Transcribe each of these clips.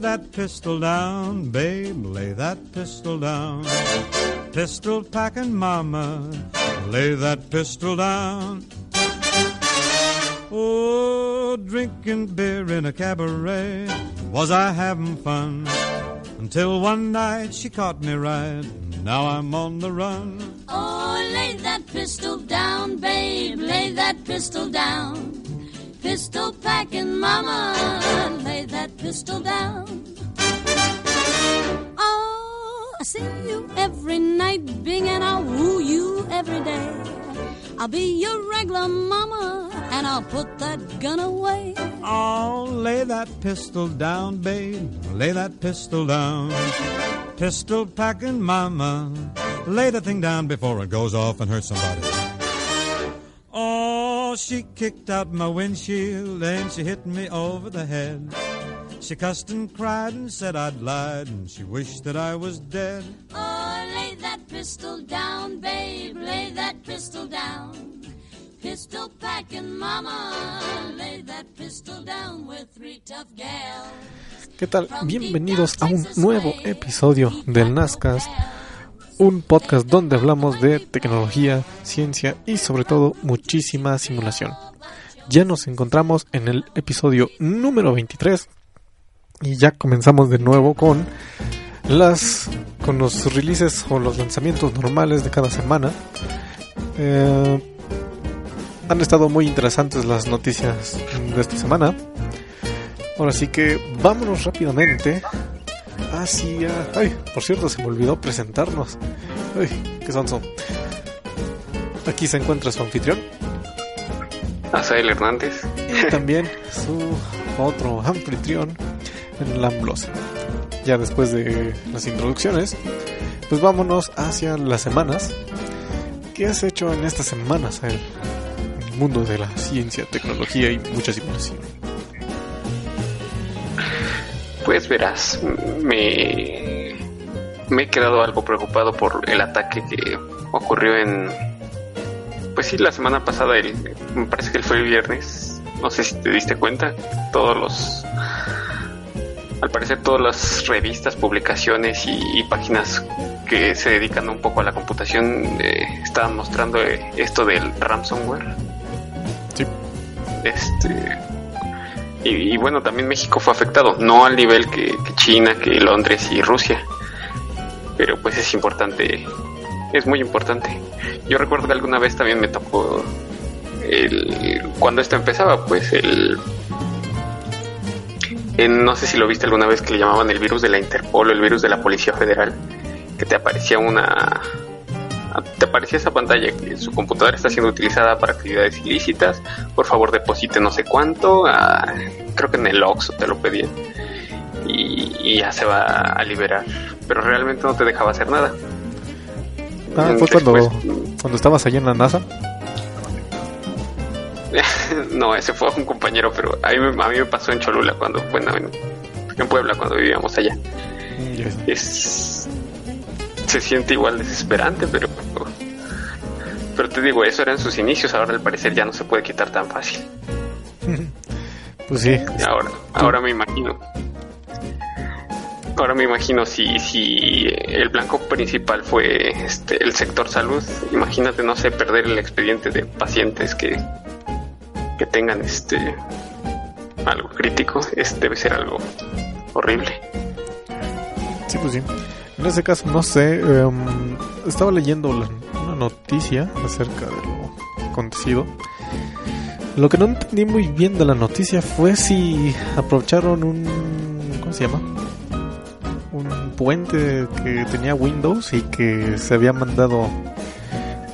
that pistol down, babe, lay that pistol down. Pistol packing mama, lay that pistol down. Oh, drinking beer in a cabaret, was I having fun? Until one night she caught me right, now I'm on the run. Oh, lay that pistol down, babe, lay that pistol down. Pistol packing mama, lay that pistol down. Oh, I see you every night, Bing, and I'll woo you every day. I'll be your regular mama, and I'll put that gun away. Oh, lay that pistol down, babe, lay that pistol down. Pistol packing mama, lay the thing down before it goes off and hurts somebody. Oh, she kicked out my windshield and she hit me over the head. She cussed and cried and said I'd lied and she wished that I was dead. Oh, lay that pistol down, babe, lay that pistol down. Pistol packing mama, lay that pistol down with three tough gals. ¿Qué tal? Bienvenidos a un nuevo episodio del NASCAR, un podcast donde hablamos de tecnología, ciencia y sobre todo muchísima simulación. Ya nos encontramos en el episodio número 23 y ya comenzamos de nuevo con las con los releases o los lanzamientos normales de cada semana. Eh, han estado muy interesantes las noticias de esta semana. Ahora sí que vámonos rápidamente hacia... Ay, por cierto, se me olvidó presentarnos. Ay, qué sonso. Aquí se encuentra su anfitrión. Asael Hernández. Y también su otro anfitrión, en Lamblos. Ya después de las introducciones, pues vámonos hacia las semanas. ¿Qué has hecho en estas semanas, Asael? En el mundo de la ciencia, tecnología y mucha simulación. Pues verás, me, me he quedado algo preocupado por el ataque que ocurrió en... Pues sí, la semana pasada, el, me parece que fue el viernes. No sé si te diste cuenta. Todos los... Al parecer todas las revistas, publicaciones y, y páginas que se dedican un poco a la computación eh, estaban mostrando eh, esto del ransomware. Sí. Este, y, y, bueno, también México fue afectado, no al nivel que, China, que Londres y Rusia, pero pues es importante, es muy importante. Yo recuerdo que alguna vez también me tocó, el, cuando esto empezaba, pues el... En, no sé si lo viste alguna vez que le llamaban el virus de la Interpol o el virus de la Policía Federal, que te aparecía una te aparecía esa pantalla que su computadora está siendo utilizada para actividades ilícitas, por favor deposite no sé cuánto, a, creo que en el Oxxo te lo pedían y, y, ya se va a liberar, pero realmente no te dejaba hacer nada. Ah, fue cuando, cuando estabas allá en la NASA. no, ese fue un compañero, pero a mí, a mí me pasó en Cholula cuando, bueno, en, en Puebla cuando vivíamos allá. Yes. Es, se siente igual desesperante, pero pero te digo, eso eran sus inicios, ahora al parecer ya no se puede quitar tan fácil. Pues sí. Ahora, ahora me imagino. Ahora me imagino si, si el blanco principal fue este, el sector salud, imagínate, no sé, perder el expediente de pacientes que, que tengan este algo crítico, es, debe ser algo horrible. Sí, pues sí. En ese caso, no sé, um, estaba leyendo una noticia acerca de lo acontecido. Lo que no entendí muy bien de la noticia fue si aprovecharon un... ¿Cómo se llama? Un puente que tenía Windows y que se había mandado...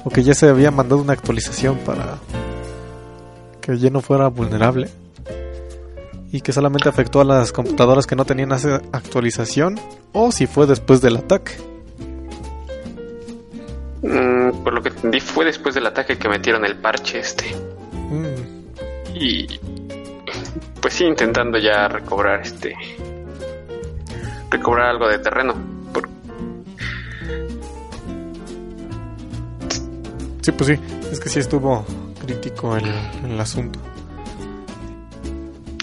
O que ya se había mandado una actualización para que ya no fuera vulnerable y que solamente afectó a las computadoras que no tenían esa actualización o si fue después del ataque. Mm, por lo que entendí fue después del ataque que metieron el parche este. Mm. Y pues sí, intentando ya recobrar este recobrar algo de terreno. Por... Sí, pues sí, es que sí estuvo crítico el, el asunto.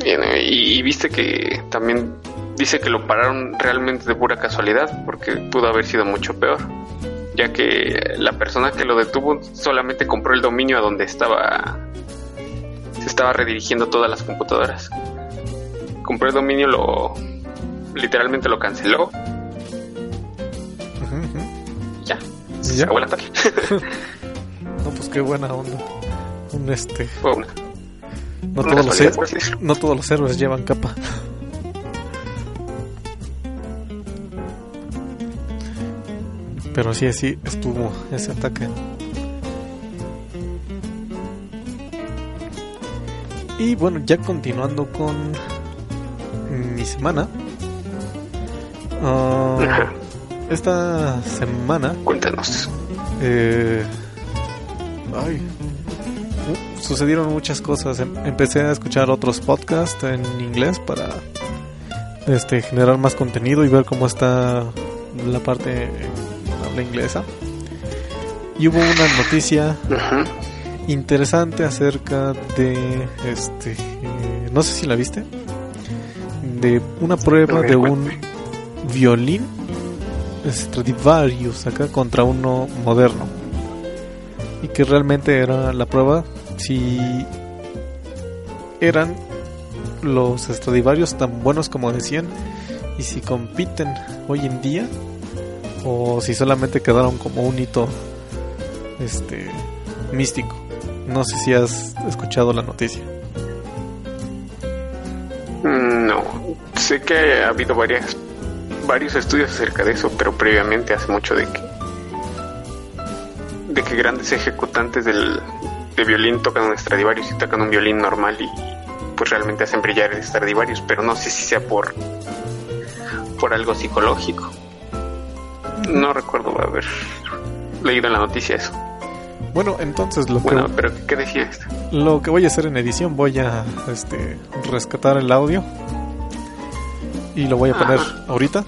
Y, y, viste que también dice que lo pararon realmente de pura casualidad, porque pudo haber sido mucho peor, ya que la persona que lo detuvo solamente compró el dominio a donde estaba se estaba redirigiendo todas las computadoras. Compró el dominio, lo literalmente lo canceló. Ya. ¿Ya? acabó el ataque. no, pues qué buena onda. Un este. Fue una. No todos, los héroes, así decirlo. no todos los héroes llevan capa. Pero sí, sí, estuvo ese ataque. Y bueno, ya continuando con mi semana. ah, esta semana Cuéntanos. eh, ay, sucedieron muchas cosas. Em- Empecé a escuchar otros podcasts en inglés para este generar más contenido y ver cómo está la parte en habla inglesa. Y hubo una noticia interesante acerca de este eh, no sé si la viste de una prueba de un violín Stradivarius acá contra uno moderno y que realmente era la prueba si eran los Stradivarius tan buenos como decían y si compiten hoy en día o si solamente quedaron como un hito este místico. No sé si has escuchado la noticia. No, sé que ha habido varias, varios estudios acerca de eso, pero previamente hace mucho de que, de que grandes ejecutantes del, de violín tocan un Stradivarius y tocan un violín normal y pues realmente hacen brillar el Stradivarius, pero no sé si sea por, por algo psicológico. No recuerdo haber leído en la noticia eso. Bueno, entonces lo que, Bueno, pero ¿qué decía esto? lo que voy a hacer en edición voy a este, rescatar el audio y lo voy a poner Ajá. ahorita.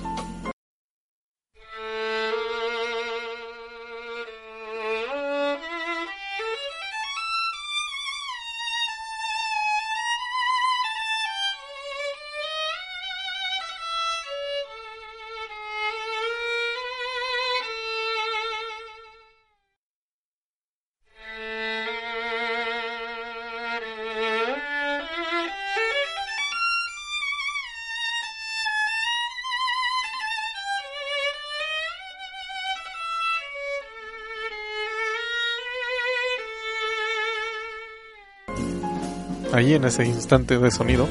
En ese instante de sonido.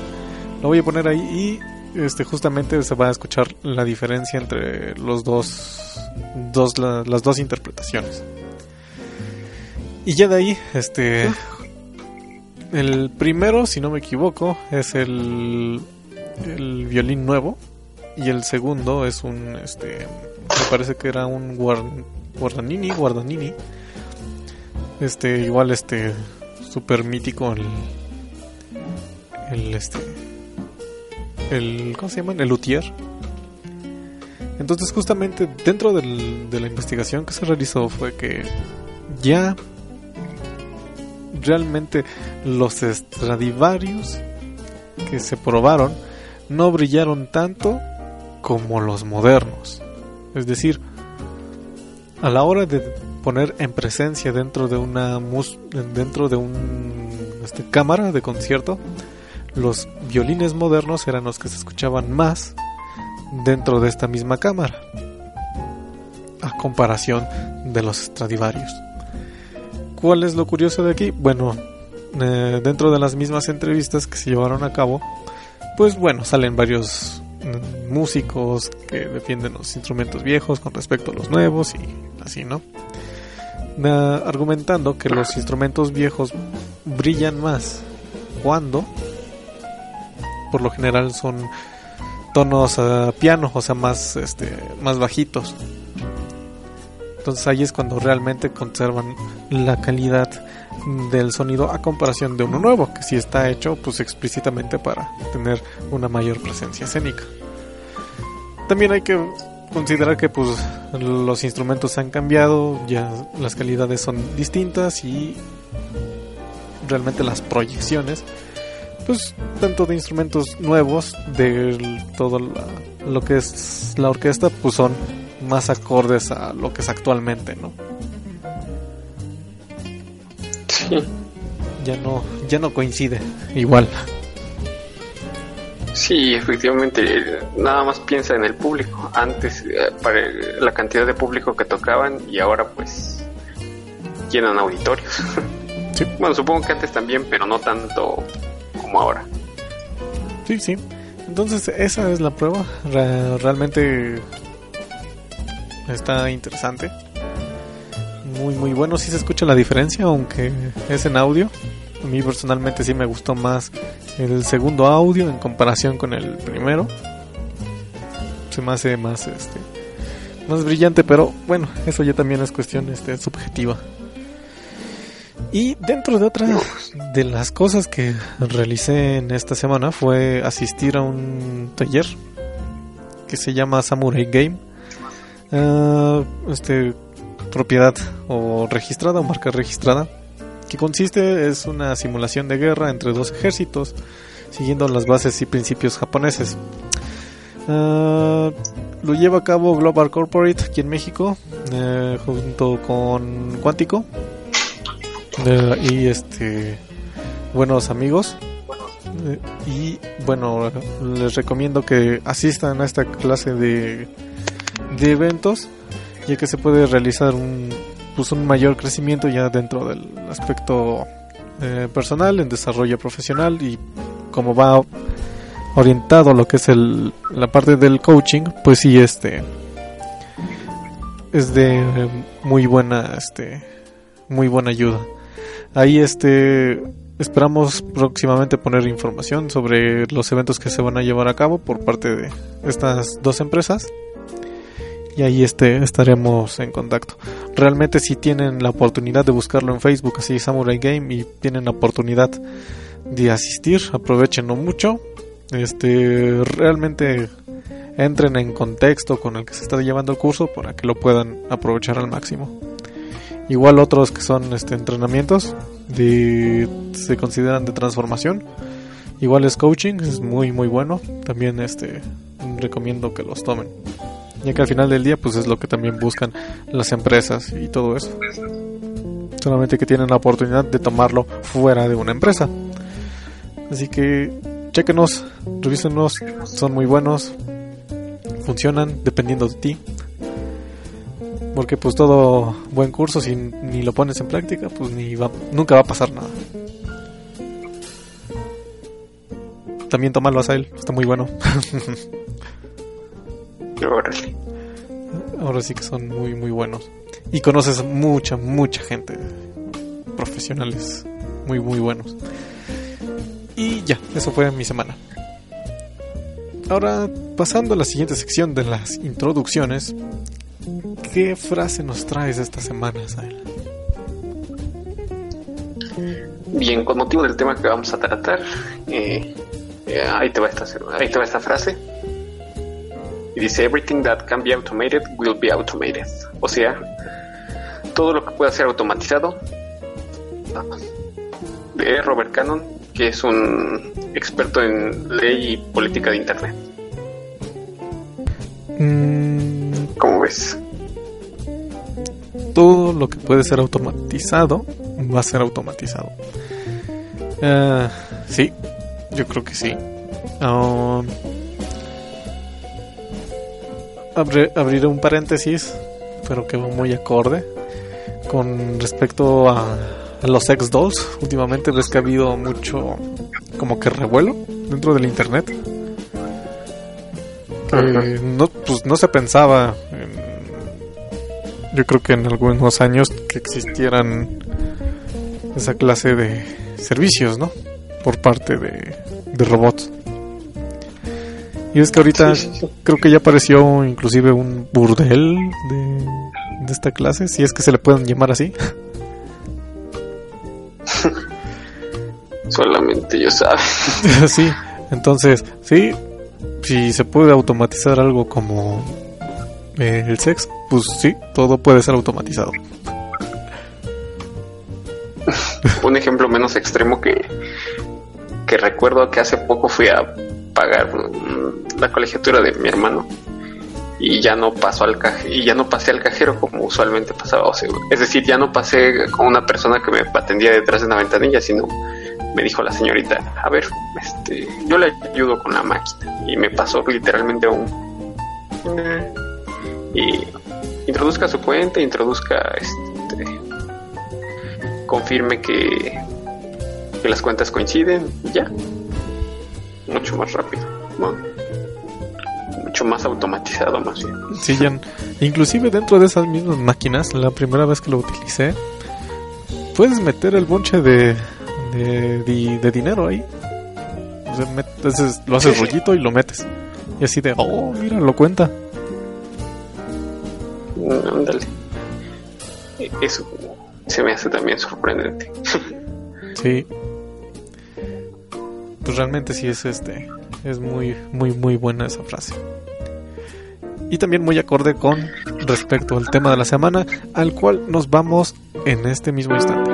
Lo voy a poner ahí y este justamente se va a escuchar la diferencia entre los dos, dos la- las dos interpretaciones. Y ya de ahí, este el primero, si no me equivoco, es el el violín nuevo y el segundo es un este me parece que era un guar- guardanini, guardanini. Este igual este super mítico el el este el ¿cómo se llaman? el luthier entonces justamente dentro de la investigación que se realizó fue que ya realmente los Stradivarius que se probaron no brillaron tanto como los modernos es decir a la hora de poner en presencia dentro de una mus- dentro de un este, cámara de concierto los violines modernos eran los que se escuchaban más dentro de esta misma cámara a comparación de los Stradivarius. ¿Cuál es lo curioso de aquí? Bueno, eh, dentro de las mismas entrevistas que se llevaron a cabo, pues bueno, salen varios mm, músicos que defienden los instrumentos viejos con respecto a los nuevos y así, ¿no? Eh, argumentando que los instrumentos viejos brillan más cuando por lo general son tonos a piano, o sea, más este más bajitos. Entonces ahí es cuando realmente conservan la calidad del sonido a comparación de uno nuevo, que sí está hecho pues explícitamente para tener una mayor presencia escénica. También hay que considerar que pues los instrumentos han cambiado, ya las calidades son distintas y realmente las proyecciones pues tanto de instrumentos nuevos de todo lo que es la orquesta pues son más acordes a lo que es actualmente no Sí. ya no ya no coincide igual Sí, efectivamente, nada más piensa en el público. Antes, eh, para la cantidad de público que tocaban y ahora pues llenan auditorios. Sí. Bueno, supongo que antes también, pero no tanto ahora. Sí, sí. Entonces esa es la prueba. Re- realmente está interesante. Muy, muy bueno. Sí se escucha la diferencia, aunque es en audio. A mí personalmente sí me gustó más el segundo audio en comparación con el primero. Se me hace más, este, más brillante, pero bueno, eso ya también es cuestión este, subjetiva. Y dentro de otra de las cosas que realicé en esta semana fue asistir a un taller que se llama Samurai Game. Ah, este propiedad o registrada o marca registrada que consiste es una simulación de guerra entre dos ejércitos siguiendo las bases y principios japoneses. Ah, lo lleva a cabo Global Corporate aquí en México eh, junto con Quantico y este buenos amigos. Y bueno les recomiendo que asistan a esta clase de, de eventos ya que se puede realizar un pues un mayor crecimiento ya dentro del aspecto eh, personal en desarrollo profesional y como va orientado a lo que es el, la parte del coaching pues sí este es de muy buena este muy buena ayuda ahí este esperamos próximamente poner información sobre los eventos que se van a llevar a cabo por parte de estas dos empresas y ahí este estaremos en contacto. Realmente si tienen la oportunidad de buscarlo en Facebook así Samurai Game y tienen la oportunidad de asistir, aprovechenlo mucho. Este realmente entren en contexto con el que se está llevando el curso para que lo puedan aprovechar al máximo. Igual otros que son este entrenamientos de se consideran de transformación. Igual es coaching, es muy muy bueno. También este recomiendo que los tomen ya que al final del día pues es lo que también buscan las empresas y todo eso solamente que tienen la oportunidad de tomarlo fuera de una empresa así que chequenos revísenos son muy buenos funcionan dependiendo de ti porque pues todo buen curso si ni lo pones en práctica pues ni va, nunca va a pasar nada. También tómalo a él está muy bueno. Órale. ahora sí que son muy muy buenos. Y conoces mucha mucha gente. Profesionales muy muy buenos. Y ya eso fue mi semana. Ahora pasando a la siguiente sección de las introducciones qué frase nos traes esta semana Sael? Bien, con motivo del tema que vamos a tratar, eh, eh, ahí, te va esta, ahí te va esta frase. Y dice, everything that can be automated will be automated. O sea, todo lo que pueda ser automatizado. De Robert Cannon, que es un experto en ley y política de Internet. Mm, ¿Cómo ves? todo lo que puede ser automatizado va a ser automatizado. Ah, sí, yo creo que sí. Abre- abriré un paréntesis, pero que va muy acorde con respecto a, a los ex dolls. Últimamente ves que ha habido mucho como que revuelo dentro del internet. Que no, pues no se pensaba en- yo creo que en algunos años que existieran esa clase de servicios, ¿no? Por parte de, de robots. Y es que ahorita Sí, sí, sí. creo que ya apareció inclusive un burdel de, de esta clase, si es que se le pueden llamar así. Solamente yo sabe. sí, entonces, sí, si se puede automatizar algo como el sexo, pues sí, todo puede ser automatizado. Un ejemplo menos extremo que que recuerdo que hace poco fui a pagar la colegiatura de mi hermano y ya no pasó al y ya no pasé al cajero como usualmente pasaba es decir ya no pasé con una persona que me atendía detrás de una ventanilla sino me dijo la señorita a ver este yo le ayudo con la máquina y me pasó literalmente un y introduzca su cuenta introduzca este confirme que, que las cuentas coinciden ya mucho más rápido ¿no? mucho más automatizado más bien. Sí, ya, inclusive dentro de esas mismas máquinas, la primera vez que lo utilicé, puedes meter el bonche de, de, de, dinero ahí. O sea, metes, lo haces rollito y lo metes. Y así de, oh, mira, lo cuenta. Ándale. Eso se me hace también sorprendente. sí. Pues realmente sí es este. Es muy, muy, muy buena esa frase y también muy acorde con respecto al tema de la semana al cual nos vamos en este mismo instante.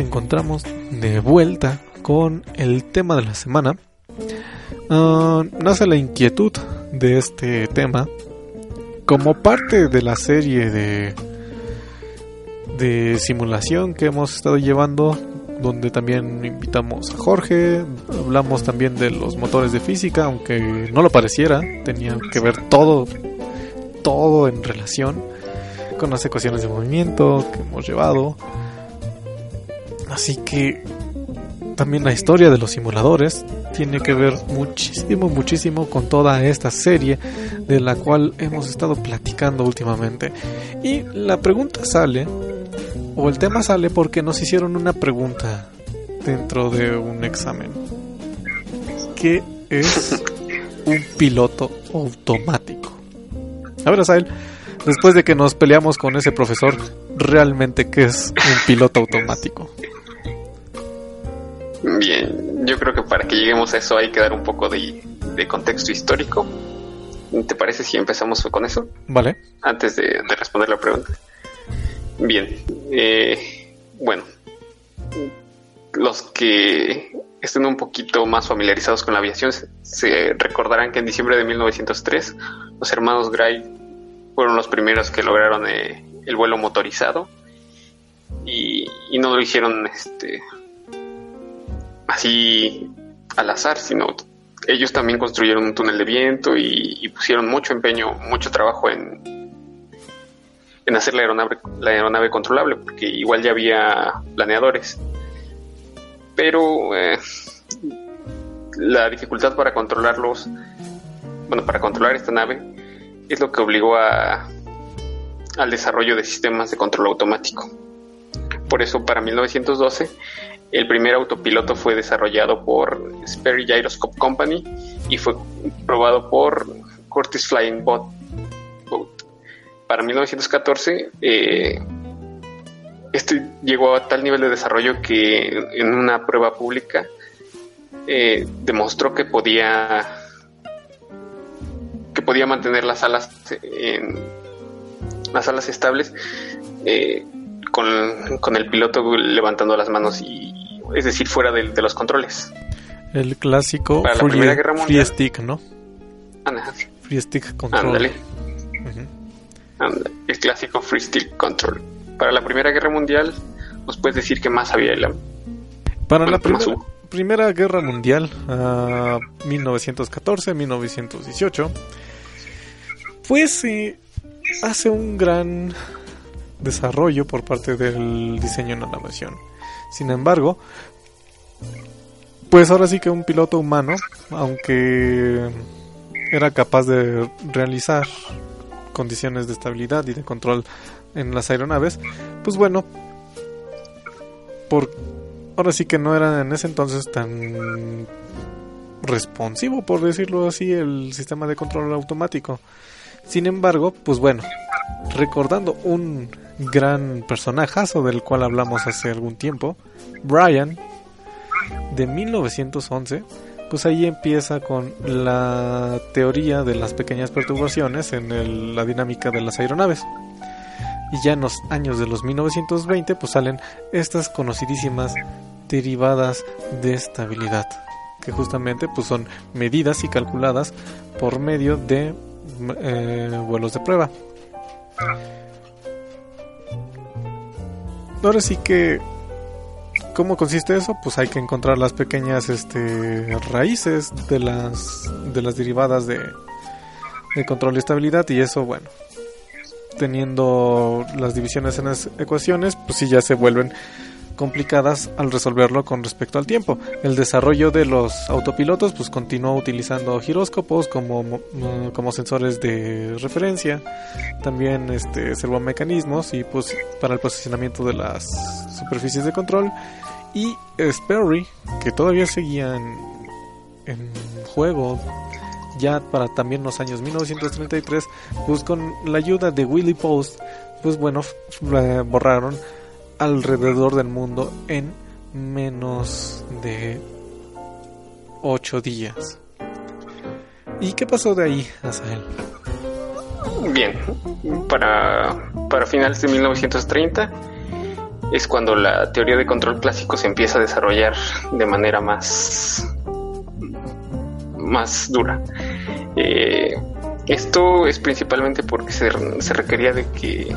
Encontramos de vuelta con el tema de la semana. Ah, nace la inquietud de este tema como parte de la serie de de simulación que hemos estado llevando donde también invitamos a Jorge, hablamos también de los motores de física, aunque no lo pareciera, tenían que ver todo todo en relación con las ecuaciones de movimiento que hemos llevado Así que también la historia de los simuladores tiene que ver muchísimo, muchísimo con toda esta serie de la cual hemos estado platicando últimamente. Y la pregunta sale, o el tema sale porque nos hicieron una pregunta dentro de un examen. ¿Qué es un piloto automático? A ver, Asael, después de que nos peleamos con ese profesor, ¿realmente qué es un piloto automático? Bien, yo creo que para que lleguemos a eso hay que dar un poco de, contexto histórico. ¿Te parece si empezamos con eso? Vale. Antes de, responder la pregunta. Bien, eh, bueno, los que estén un poquito más familiarizados con la aviación se, recordarán que en diciembre de 1903 los hermanos Gray fueron los primeros que lograron eh, el vuelo motorizado y, y no lo hicieron este, así al azar, sino ellos también construyeron un túnel de viento y, pusieron mucho empeño, mucho trabajo en, en hacer la aeronave, la aeronave controlable, porque igual ya había planeadores. Pero eh, la dificultad para controlarlos, bueno, para controlar esta nave, es lo que obligó a, al desarrollo de sistemas de control automático. Por eso, para 1912, el primer autopiloto fue desarrollado por Sperry Gyroscope Company y fue probado por Curtis Flying Boat. Para 1914, eh, este llegó a tal nivel de desarrollo que en una prueba pública eh, demostró que podía que podía mantener las alas en las alas estables eh, con, con, el piloto levantando las manos y es decir, fuera de, los controles. El clásico free, stick, ¿no? Free stick control. Ándale. El clásico free stick control. Para la Primera Guerra Mundial, ¿nos puedes decir qué más había? Para, la primera, Primera Guerra Mundial, 1914-1918, pues hace un gran desarrollo por parte del diseño en la navegación. Sin embargo, pues ahora sí que un piloto humano, aunque era capaz de realizar condiciones de estabilidad y de control en las aeronaves, pues bueno, por ahora sí que no era en ese entonces tan responsivo, por decirlo así, el sistema de control automático. Sin embargo, pues bueno, recordando un gran personajazo del cual hablamos hace algún tiempo, Brian, de 1911, pues ahí empieza con la teoría de las pequeñas perturbaciones en la dinámica de las aeronaves. Y ya en los años de los 1920 pues salen estas conocidísimas derivadas de estabilidad, que justamente pues son medidas y calculadas por medio de eh, vuelos de prueba. Ahora sí que ¿Cómo consiste eso? Pues hay que encontrar las pequeñas este, raíces de las, de las derivadas de, de control y estabilidad y eso, bueno, teniendo las divisiones en las ecuaciones, pues sí ya se vuelven complicadas al resolverlo con respecto al tiempo. El desarrollo de los autopilotos pues continuó utilizando giróscopos como, como sensores de referencia, también este servomecanismos y pues para el posicionamiento de las superficies de control y Sperry, que todavía seguía en, juego ya para también los años 1933, pues con la ayuda de Willy Post, pues bueno, borraron alrededor del mundo en menos de 8 días. ¿Y qué pasó de ahí, Asael? Bien, para, para finales de 1930 es cuando la teoría de control clásico se empieza a desarrollar de manera más, más dura. Eh, esto es principalmente porque se, requería de que,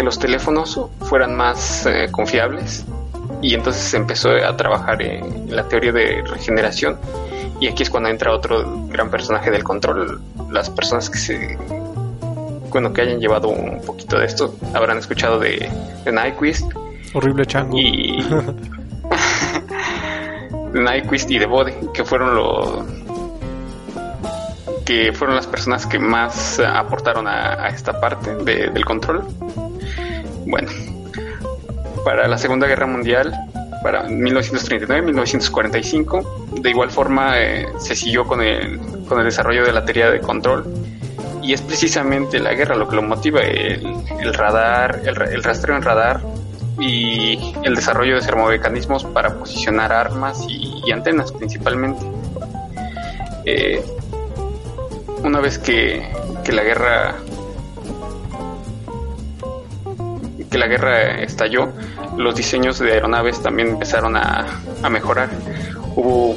que, los teléfonos fueran más eh, confiables y entonces se empezó a trabajar en la teoría de regeneración y aquí es cuando entra otro gran personaje del control, las personas que se bueno, que hayan llevado un poquito de esto, habrán escuchado de, de Nyquist. Horrible chango. Y. de Nyquist y de Bode, que fueron los. que fueron las personas que más aportaron a, esta parte del control. Bueno, para la Segunda Guerra Mundial, para 1939-1945, de igual forma eh, se siguió con el, con el desarrollo de la teoría de control y es precisamente la guerra lo que lo motiva, el, radar, el, rastreo en radar y el desarrollo de sermomecanismos para posicionar armas y, antenas principalmente. Eh, una vez que, la guerra que la guerra estalló, los diseños de aeronaves también empezaron a, a mejorar. Hubo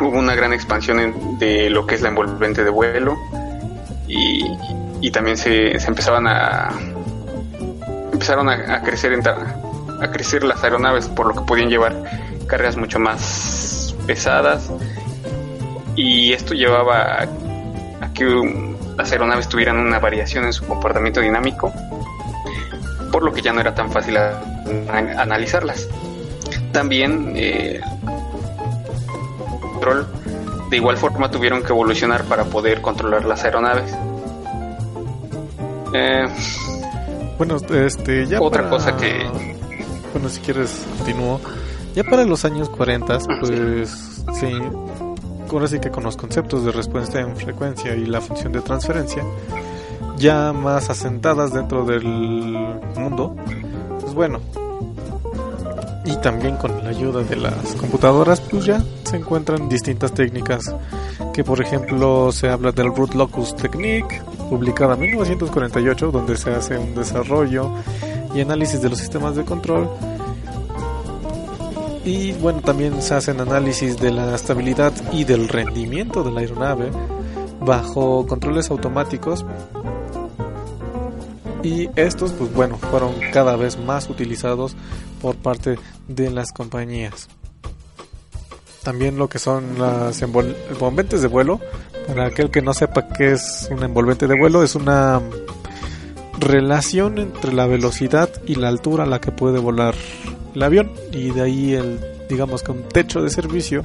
hubo una gran expansión de lo que es la envolvente de vuelo y, también se, empezaban a empezaron a, crecer a crecer las aeronaves por lo que podían llevar cargas mucho más pesadas y esto llevaba a, que las aeronaves tuvieran una variación en su comportamiento dinámico por lo que ya no era tan fácil analizarlas también eh, de igual forma tuvieron que evolucionar para poder controlar las aeronaves. Eh, bueno, este, ya otra cosa que bueno, si quieres continúo. Ya para los años 40, ah, pues sí. Ahora sí que con los conceptos de respuesta en frecuencia y la función de transferencia ya más asentadas dentro del mundo, pues bueno, y también con la ayuda de las computadoras pues ya se encuentran distintas técnicas que por ejemplo se habla del Root Locus Technique publicada en 1948 donde se hace un desarrollo y análisis de los sistemas de control y bueno también se hacen análisis de la estabilidad y del rendimiento de la aeronave bajo controles automáticos y estos pues bueno fueron cada vez más utilizados por parte de las compañías. También lo que son las envolventes de vuelo. Para aquel que no sepa qué es un envolvente de vuelo, es una relación entre la velocidad y la altura a la que puede volar el avión. Y de ahí el, digamos un techo de servicio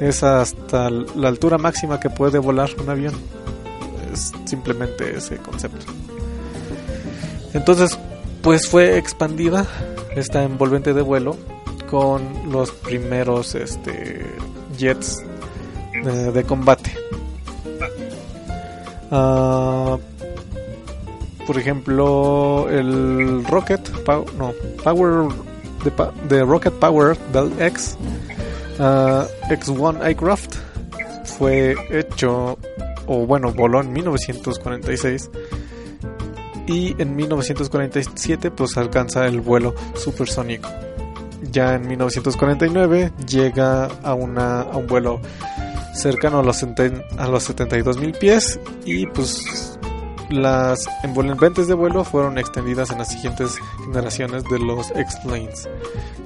es hasta la altura máxima que puede volar un avión. Es simplemente ese concepto. Entonces, pues fue expandida esta envolvente de vuelo con los primeros este, jets de, combate. Uh, por ejemplo, el Rocket, no, Power, de, Rocket Power del X, uh, X1 Aircraft fue hecho, o bueno, voló en 1946 y en 1947 pues alcanza el vuelo supersónico. Ya en 1949 llega a, una, a un vuelo cercano a los, a los 72 mil pies y pues las envolventes de vuelo fueron extendidas en las siguientes generaciones de los X-Planes.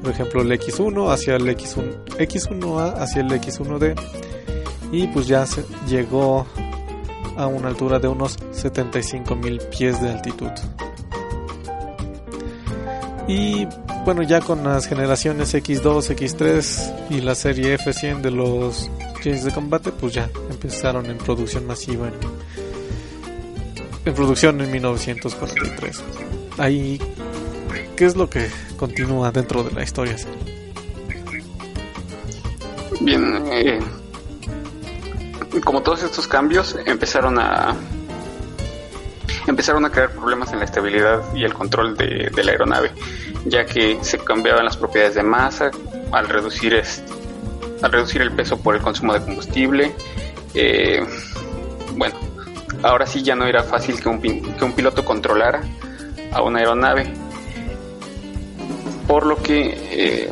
Por ejemplo, el X1 hacia el X1, X1A hacia el X1D. Y pues ya se llegó a una altura de unos 75 mil pies de altitud. Y bueno, ya con las generaciones X2, X3 y la serie F100 de los jets de combate, pues ya empezaron en producción masiva en, en producción en 1943. Ahí, ¿qué es lo que continúa dentro de la historia? Bien, eh, como todos estos cambios empezaron a empezaron a crear problemas en la estabilidad y el control de, la aeronave, ya que se cambiaban las propiedades de masa al reducir al reducir el peso por el consumo de combustible. Eh, bueno, ahora sí ya no era fácil que un, que un piloto controlara a una aeronave, por lo que eh,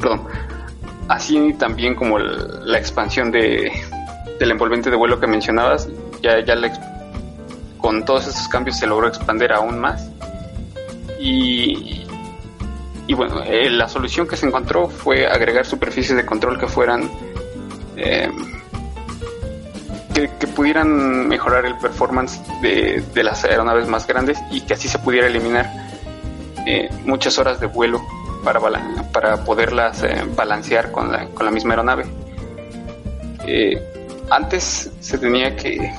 perdón, así también como la expansión de, del envolvente de vuelo que mencionabas, ya, ya con todos esos cambios se logró expandir aún más. Y, y bueno, eh, la solución que se encontró fue agregar superficies de control que fueran... Eh, que, pudieran mejorar el performance de, de, las aeronaves más grandes y que así se pudiera eliminar eh, muchas horas de vuelo para, para poderlas eh, balancear con la, con la misma aeronave. Eh, antes se tenía que,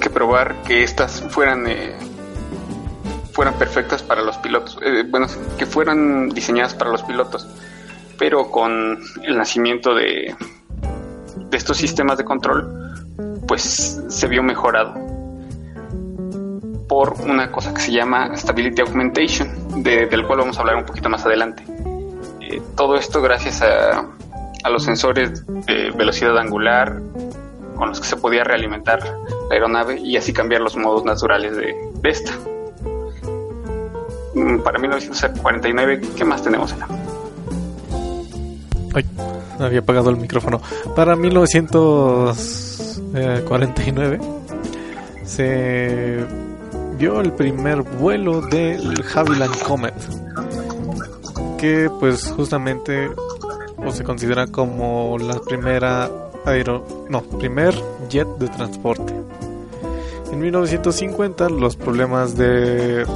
que probar que estas fueran eh, fueran perfectas para los pilotos, bueno, que fueran diseñadas para los pilotos, pero con el nacimiento de, de estos sistemas de control, pues se vio mejorado por una cosa que se llama Stability Augmentation, del cual vamos a hablar un poquito más adelante. Eh, todo esto gracias a, a, los sensores de velocidad angular con los que se podía realimentar la aeronave y así cambiar los modos naturales de, esta. Mm, para 1949, ¿qué más tenemos? Ay, había apagado el micrófono. Para 1949 se vio el primer vuelo del Havilland Comet, que pues justamente se considera como la primera aero, no, primer jet de transporte. En 1950 los problemas de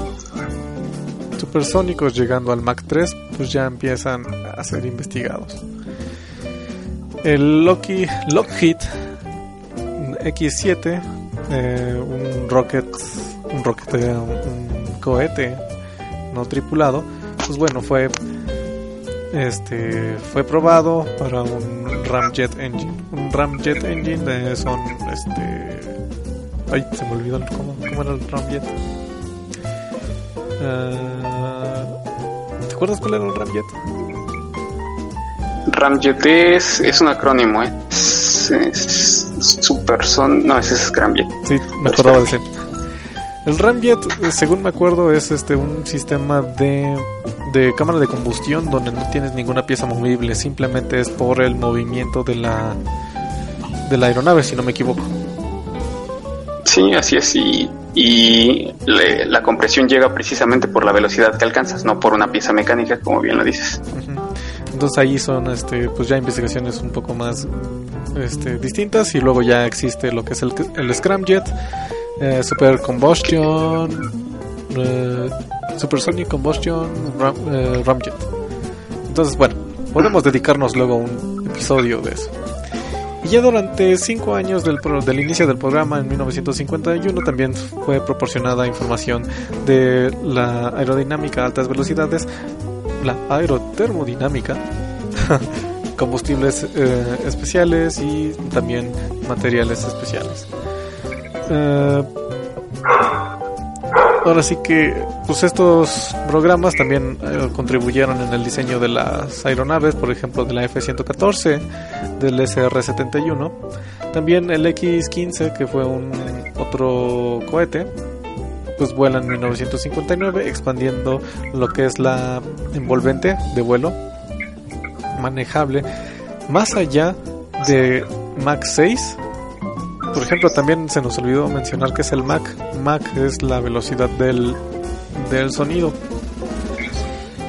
supersónicos llegando al Mach 3 pues ya empiezan a ser investigados. El Lockheed, Lockheed X7, eh, un rocket un roquete, un cohete no tripulado, pues bueno, fue este fue probado para un ramjet engine. Un ramjet engine son este ay, se me olvidó cómo, cómo era el ramjet. Uh, ¿Te acuerdas cuál era el ramjet? Ramjet es, es un acrónimo, ¿eh? Es, es super son, no, ese es Scramjet. Sí, me acordaba de ese. El Ramjet, según me acuerdo, es este un sistema de, de cámara de combustión donde no tienes ninguna pieza movible, simplemente es por el movimiento de la de la aeronave, si no me equivoco. Sí, así es. Y y la compresión llega precisamente por la velocidad que alcanzas, no por una pieza mecánica, como bien lo dices. Entonces ahí son este, pues ya investigaciones un poco más este, distintas y luego ya existe lo que es el, Scramjet, eh, Super Combustion, eh, Supersonic Combustion, eh, Ramjet. Entonces bueno, podemos dedicarnos luego a un episodio de eso. Y ya durante cinco años del, del inicio del programa, en 1951, también fue proporcionada información de la aerodinámica a altas velocidades, la aerotermodinámica, combustibles eh, especiales y también materiales especiales. Eh, ahora sí que pues estos programas también eh, contribuyeron en el diseño de las aeronaves, por ejemplo de la F-114, del SR-71, también el X-15 que fue un otro cohete, pues vuela en 1959 expandiendo lo que es la envolvente de vuelo manejable más allá de Mach 6 por ejemplo, también se nos olvidó mencionar que es el Mach. Mach es la velocidad del, del sonido.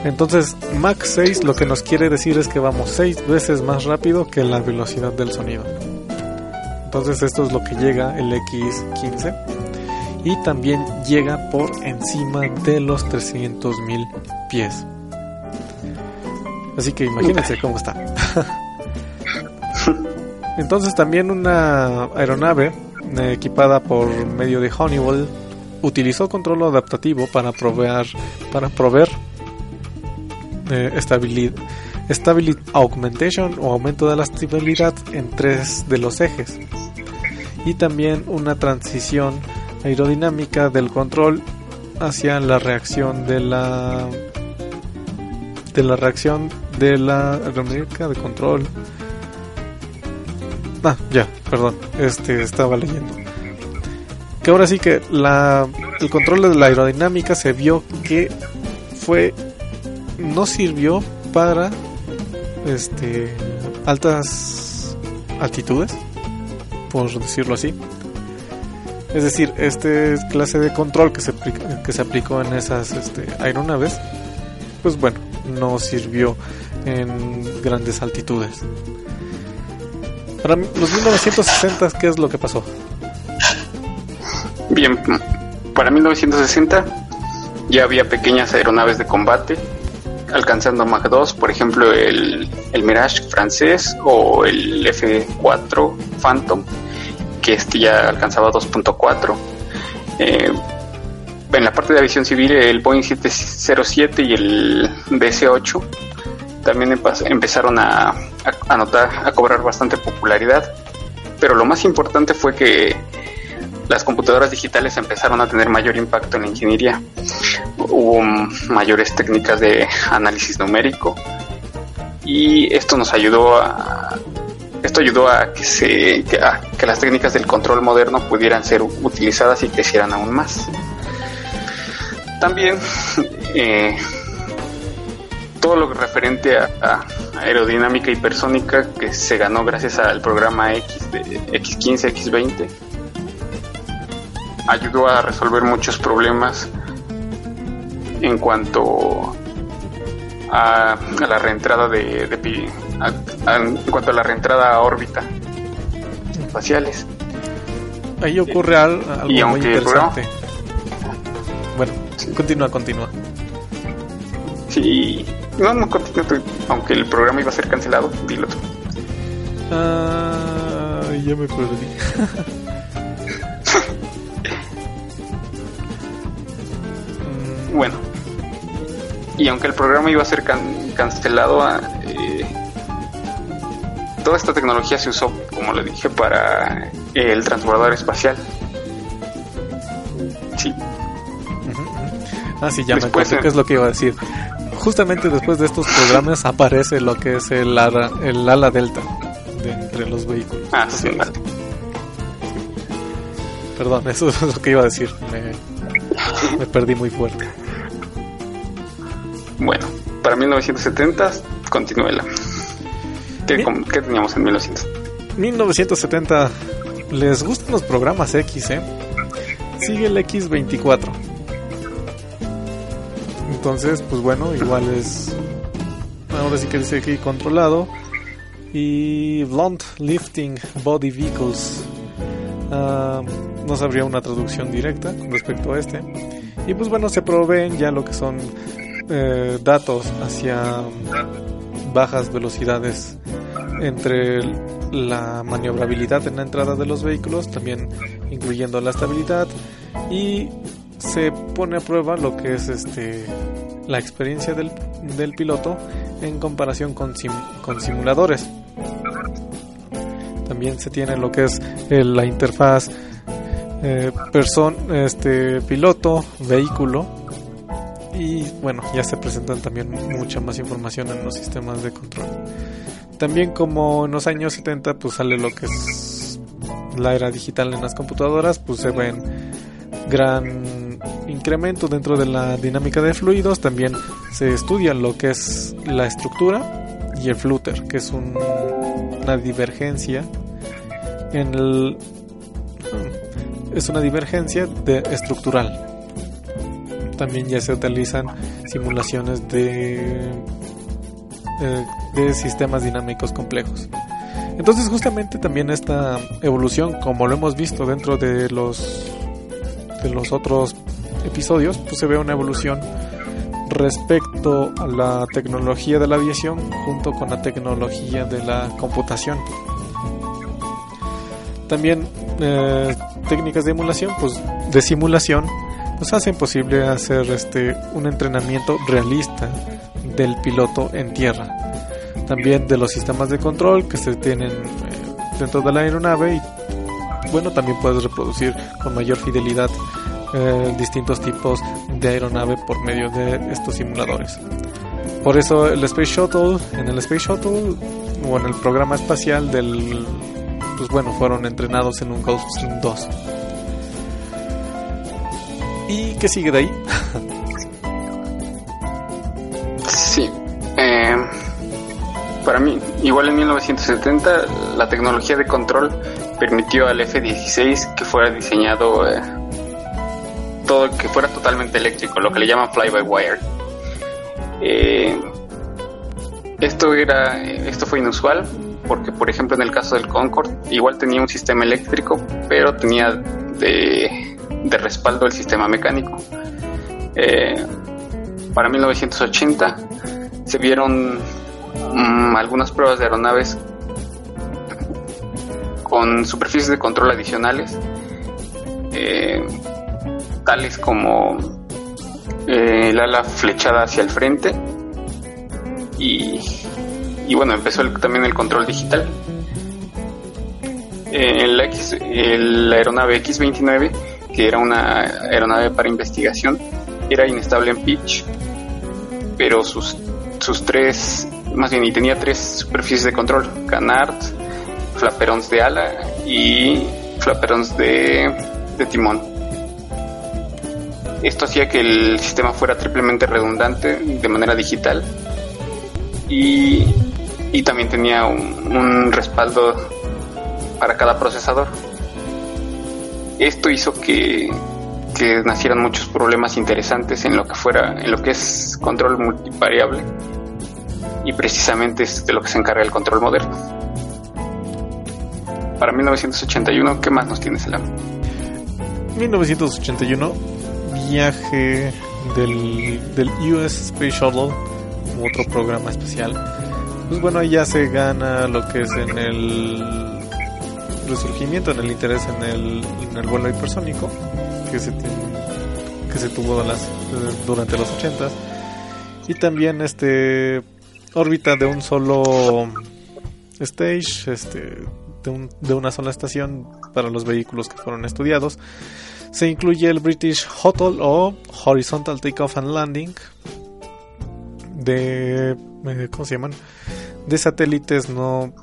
Entonces, Mach 6 lo que nos quiere decir es que vamos 6 veces más rápido que la velocidad del sonido. Entonces, esto es lo que llega el X15. Y también llega por encima de los 300.000 pies. Así que imagínense cómo está. Entonces también una aeronave eh, equipada por medio de Honeywell utilizó control adaptativo para proveer para proveer eh, estabilidad augmentation o aumento de la estabilidad en tres de los ejes y también una transición aerodinámica del control hacia la reacción de la de la reacción de la aerodinámica de control Ah, ya, perdón. Este estaba leyendo. Que ahora sí que la, el control de la aerodinámica se vio que fue no sirvió para este altas altitudes, por decirlo así. Es decir, este clase de control que se, que se aplicó en esas este, aeronaves, pues bueno, no sirvió en grandes altitudes. Para los 1960, ¿qué es lo que pasó? Bien, para 1960 ya había pequeñas aeronaves de combate alcanzando Mach 2, por ejemplo el, el Mirage francés o el F4 Phantom, que este ya alcanzaba 2.4. Eh, en la parte de aviación civil el Boeing 707 y el DC-8 también empezaron a, a, notar, a cobrar bastante popularidad. Pero lo más importante fue que las computadoras digitales empezaron a tener mayor impacto en la ingeniería. Hubo mayores técnicas de análisis numérico y esto nos ayudó a esto ayudó a que se que, las técnicas del control moderno pudieran ser utilizadas y crecieran aún más. También eh, todo lo referente a, aerodinámica hipersónica que se ganó gracias al programa X de X15, X20 ayudó a resolver muchos problemas en cuanto a, la reentrada de, en cuanto a la reentrada a órbita espaciales. Ahí ocurre algo muy interesante. bueno, continúa, continúa. Sí, no, no, aunque el programa iba a ser cancelado, dilo tú. Ah, ya me perdí. bueno, y aunque el programa iba a ser cancelado, ah, eh, toda esta tecnología se usó, como le dije, para el transbordador espacial. Sí. Ah, sí, ya me acuerdo qué es lo que iba a decir justamente después de estos programas aparece lo que es el ala, el ala delta de entre los vehículos. Ah, sí, Perdón, eso es lo que iba a decir. Me, me perdí muy fuerte. Bueno, para 1970 continúela. ¿Qué, ¿Qué teníamos en 1970? 1970 les gustan los programas X, ¿eh? sigue el X24. Entonces, pues bueno, igual es. Ahora sí que dice aquí controlado. Y Blunt Lifting Body Vehicles. Ah, no sabría una traducción directa con respecto a este. Y pues bueno, se proveen ya lo que son eh, datos hacia bajas velocidades entre la maniobrabilidad en la entrada de los vehículos, también incluyendo la estabilidad y se pone a prueba lo que es este la experiencia del, del piloto en comparación con, con simuladores. También se tiene lo que es la interfaz eh, este piloto vehículo y bueno ya se presentan también mucha más información en los sistemas de control también como en los años 70 pues sale lo que es la era digital en las computadoras pues se ven gran incremento dentro de la dinámica de fluidos. También se estudia lo que es la estructura y el flutter que es una divergencia en el es una divergencia de estructural. También ya se utilizan simulaciones de, eh, de sistemas dinámicos complejos. Entonces justamente también esta evolución, como lo hemos visto dentro de los de los otros episodios, pues se ve una evolución respecto a la tecnología de la aviación junto con la tecnología de la computación. También eh, técnicas de emulación, pues de simulación, hacen posible hacer este un entrenamiento realista del piloto en tierra. También de los sistemas de control que se tienen eh, dentro de la aeronave y bueno, también puedes reproducir con mayor fidelidad eh, distintos tipos de aeronave por medio de estos simuladores. Por eso el Space Shuttle, en el Space Shuttle o en el programa espacial del pues bueno, fueron entrenados en un Gulfstream 2. ¿Y qué sigue de ahí? sí. Eh, para mí, igual en 1970, la tecnología de control permitió al F-16 que fuera diseñado eh, todo, que fuera totalmente eléctrico, lo que le llaman fly-by-wire. Eh, esto era, esto fue inusual porque, por ejemplo, en el caso del Concorde, igual tenía un sistema eléctrico, pero tenía de de respaldo del sistema mecánico. Eh, para 1980 se vieron mm, algunas pruebas de aeronaves con superficies de control adicionales, eh, tales como eh, el ala flechada hacia el frente y, y bueno, empezó también el control digital. El, X, el aeronave X-29 que era una aeronave para investigación, era inestable en pitch, pero sus, sus tres, más bien, y tenía tres superficies de control, canard, flaperons de ala y flaperons de, de timón. Esto hacía que el sistema fuera triplemente redundante de manera digital y, y también tenía un, un respaldo para cada procesador. Esto hizo que, nacieran muchos problemas interesantes en lo que fuera, en lo que es control multivariable y precisamente es de lo que se encarga el control moderno. Para 1981, ¿qué más nos tienes, Elam? 1981, viaje del, del US Space Shuttle, otro programa especial. Pues bueno, ya se gana lo que es en el resurgimiento en el interés en el, en el vuelo hipersónico que se, que se tuvo las, durante los 80 y también este órbita de un solo stage este de, un, de una sola estación para los vehículos que fueron estudiados se incluye el British Hotel o Horizontal Takeoff and Landing de eh, ¿cómo se llaman? de satélites no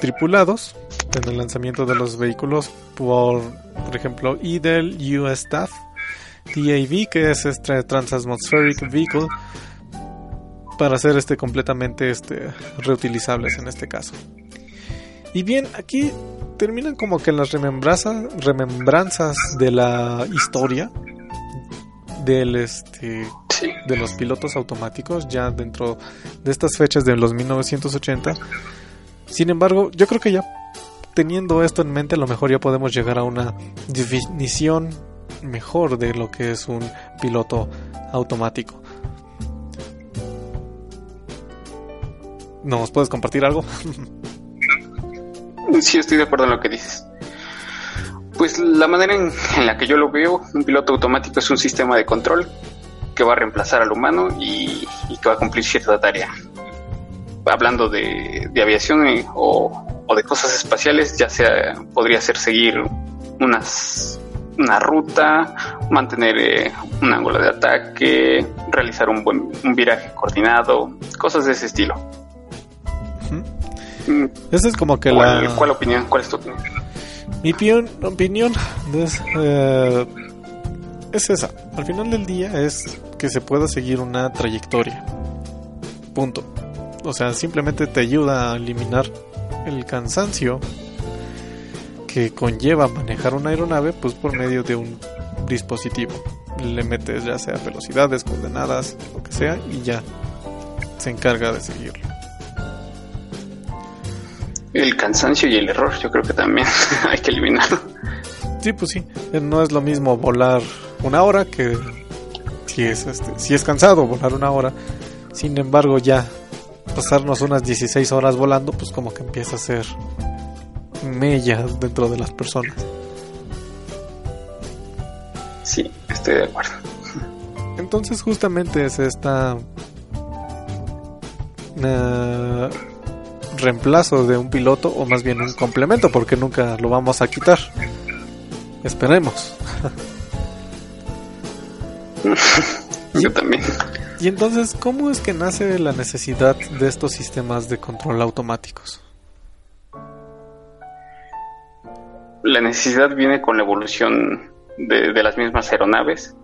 tripulados en el lanzamiento de los vehículos por, por ejemplo, IDEL US Staff, TAV, que es este Transatmospheric Vehicle, para ser este completamente este, reutilizables en este caso. Y bien, aquí terminan como que las remembranzas, remembranzas de la historia del este de los pilotos automáticos ya dentro de estas fechas de los 1980. Sin embargo, yo creo que ya teniendo esto en mente, a lo mejor ya podemos llegar a una definición mejor de lo que es un piloto automático. ¿Nos puedes compartir algo? sí, estoy de acuerdo en lo que dices. Pues la manera en, la que yo lo veo, un piloto automático es un sistema de control que va a reemplazar al humano y, que va a cumplir cierta tarea. Hablando de, aviación eh, o, de cosas espaciales, ya sea podría ser seguir unas, una ruta, mantener eh, un ángulo de ataque, realizar un buen un viraje coordinado, cosas de ese estilo. Mm. Esa es como que la... ¿Cuál opinión? ¿Cuál es tu opinión? Mi opinión es, eh, es esa. Al final del día es que se pueda seguir una trayectoria. Punto. O sea, simplemente te ayuda a eliminar el cansancio que conlleva manejar una aeronave pues por medio de un dispositivo. Le metes ya sea velocidades, coordenadas, lo que sea y ya se encarga de seguirlo el cansancio y el error, yo creo que también hay que eliminarlo. Sí, pues sí, no es lo mismo volar una hora que si es este, si es cansado volar una hora. Sin embargo, ya pasarnos unas 16 horas volando, pues como que empieza a ser mella dentro de las personas. Sí, estoy de acuerdo. Entonces justamente es esta uh, reemplazo de un piloto o más bien un complemento porque nunca lo vamos a quitar. Esperemos. Yo también. Y entonces, ¿cómo es que nace la necesidad de estos sistemas de control automáticos? La necesidad viene con la evolución de, de las mismas aeronaves,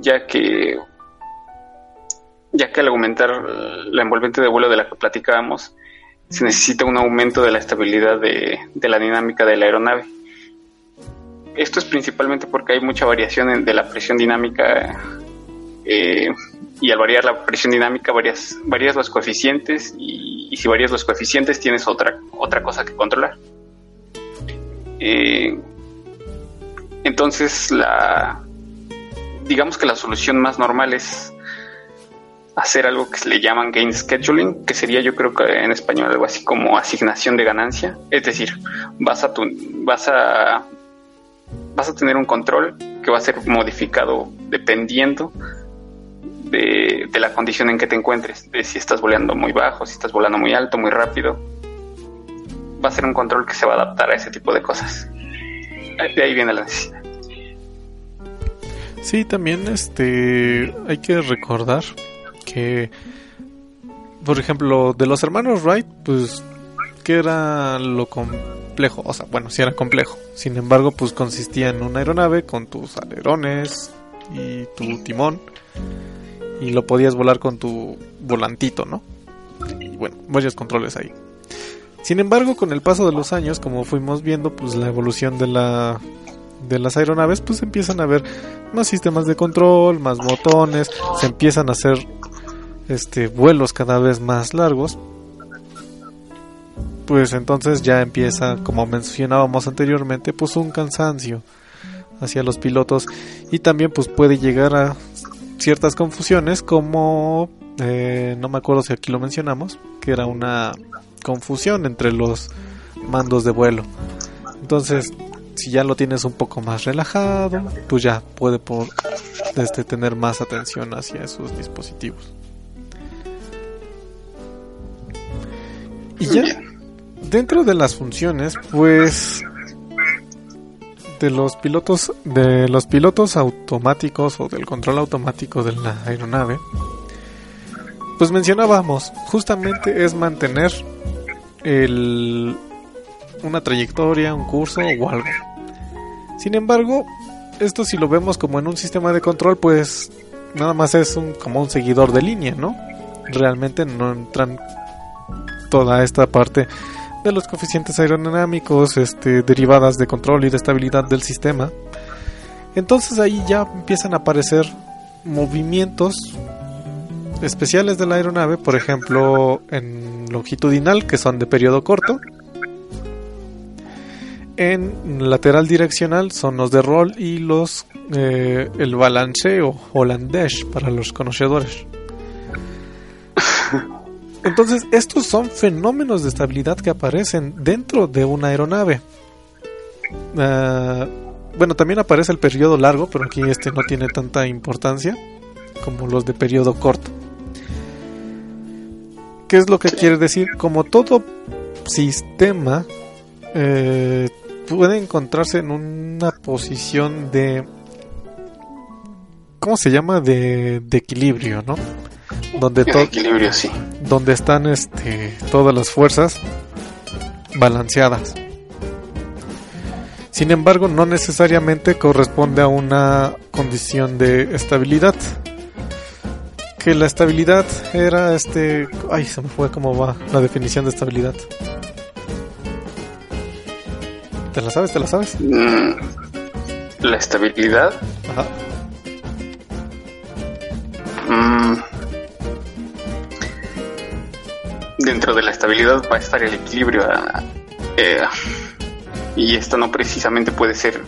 ya que ya que al aumentar la envolvente de vuelo de la que platicábamos, se necesita un aumento de la estabilidad de, la dinámica de la aeronave. Esto es principalmente porque hay mucha variación de la presión dinámica eh, y al variar la presión dinámica varias, varias los coeficientes y, si varias los coeficientes tienes otra, otra cosa que controlar. Eh, entonces la digamos que la solución más normal es hacer algo que se le llaman gain scheduling, que sería yo creo que en español algo así como asignación de ganancia. Es decir, vas a tu, vas a vas a tener un control que va a ser modificado dependiendo de, la condición en que te encuentres, de si estás volando muy bajo, si estás volando muy alto, muy rápido. Va a ser un control que se va a adaptar a ese tipo de cosas. De ahí viene la necesidad. Sí, también este hay que recordar que, por ejemplo, de los hermanos Wright, pues, ¿qué era lo complejo? O sea, bueno, sí era complejo. Sin embargo, pues consistía en una aeronave con tus alerones y tu timón. Y lo podías volar con tu volantito, ¿no? Y bueno, varios controles ahí. Sin embargo, con el paso de los años, como fuimos viendo, pues la evolución de la de las aeronaves, pues empiezan a haber más sistemas de control, más botones, se empiezan a hacer este, vuelos cada vez más largos, pues entonces ya empieza, como mencionábamos anteriormente, pues un cansancio hacia los pilotos y también pues puede llegar a ciertas confusiones como eh, no me acuerdo si aquí lo mencionamos que era una confusión entre los mandos de vuelo. Entonces si ya lo tienes un poco más relajado pues ya puede por, este, tener más atención hacia esos dispositivos Y ya, dentro de las funciones, pues de los pilotos de los pilotos automáticos o del control automático de la aeronave pues mencionábamos justamente es mantener el una trayectoria un curso o algo. Sin embargo esto si lo vemos como en un sistema de control pues nada más es un como un seguidor de línea no realmente no entran toda esta parte de los coeficientes aerodinámicos, este, derivadas de control y de estabilidad del sistema. Entonces ahí ya empiezan a aparecer movimientos especiales de la aeronave, por ejemplo, en longitudinal, que son de periodo corto. En lateral direccional son los de roll y los eh, el balanceo holandés para los conocedores. Entonces, estos son fenómenos de estabilidad que aparecen dentro de una aeronave. Ah, bueno, también aparece el periodo largo, pero aquí este no tiene tanta importancia como los de periodo corto. ¿Qué es lo que quiere decir? Como todo sistema eh, puede encontrarse en una posición de... ¿Cómo se llama? De, de equilibrio, ¿no? Donde, De equilibrio, sí. donde están este, todas las fuerzas balanceadas. Sin embargo, no necesariamente corresponde a una condición de estabilidad. Que la estabilidad era este. Ay, se me fue cómo va la definición de estabilidad. ¿Te la sabes? ¿Te la sabes? Mm, La estabilidad. Ajá. mm, dentro de la estabilidad va a estar el equilibrio. ah, eh, y esto no precisamente puede ser.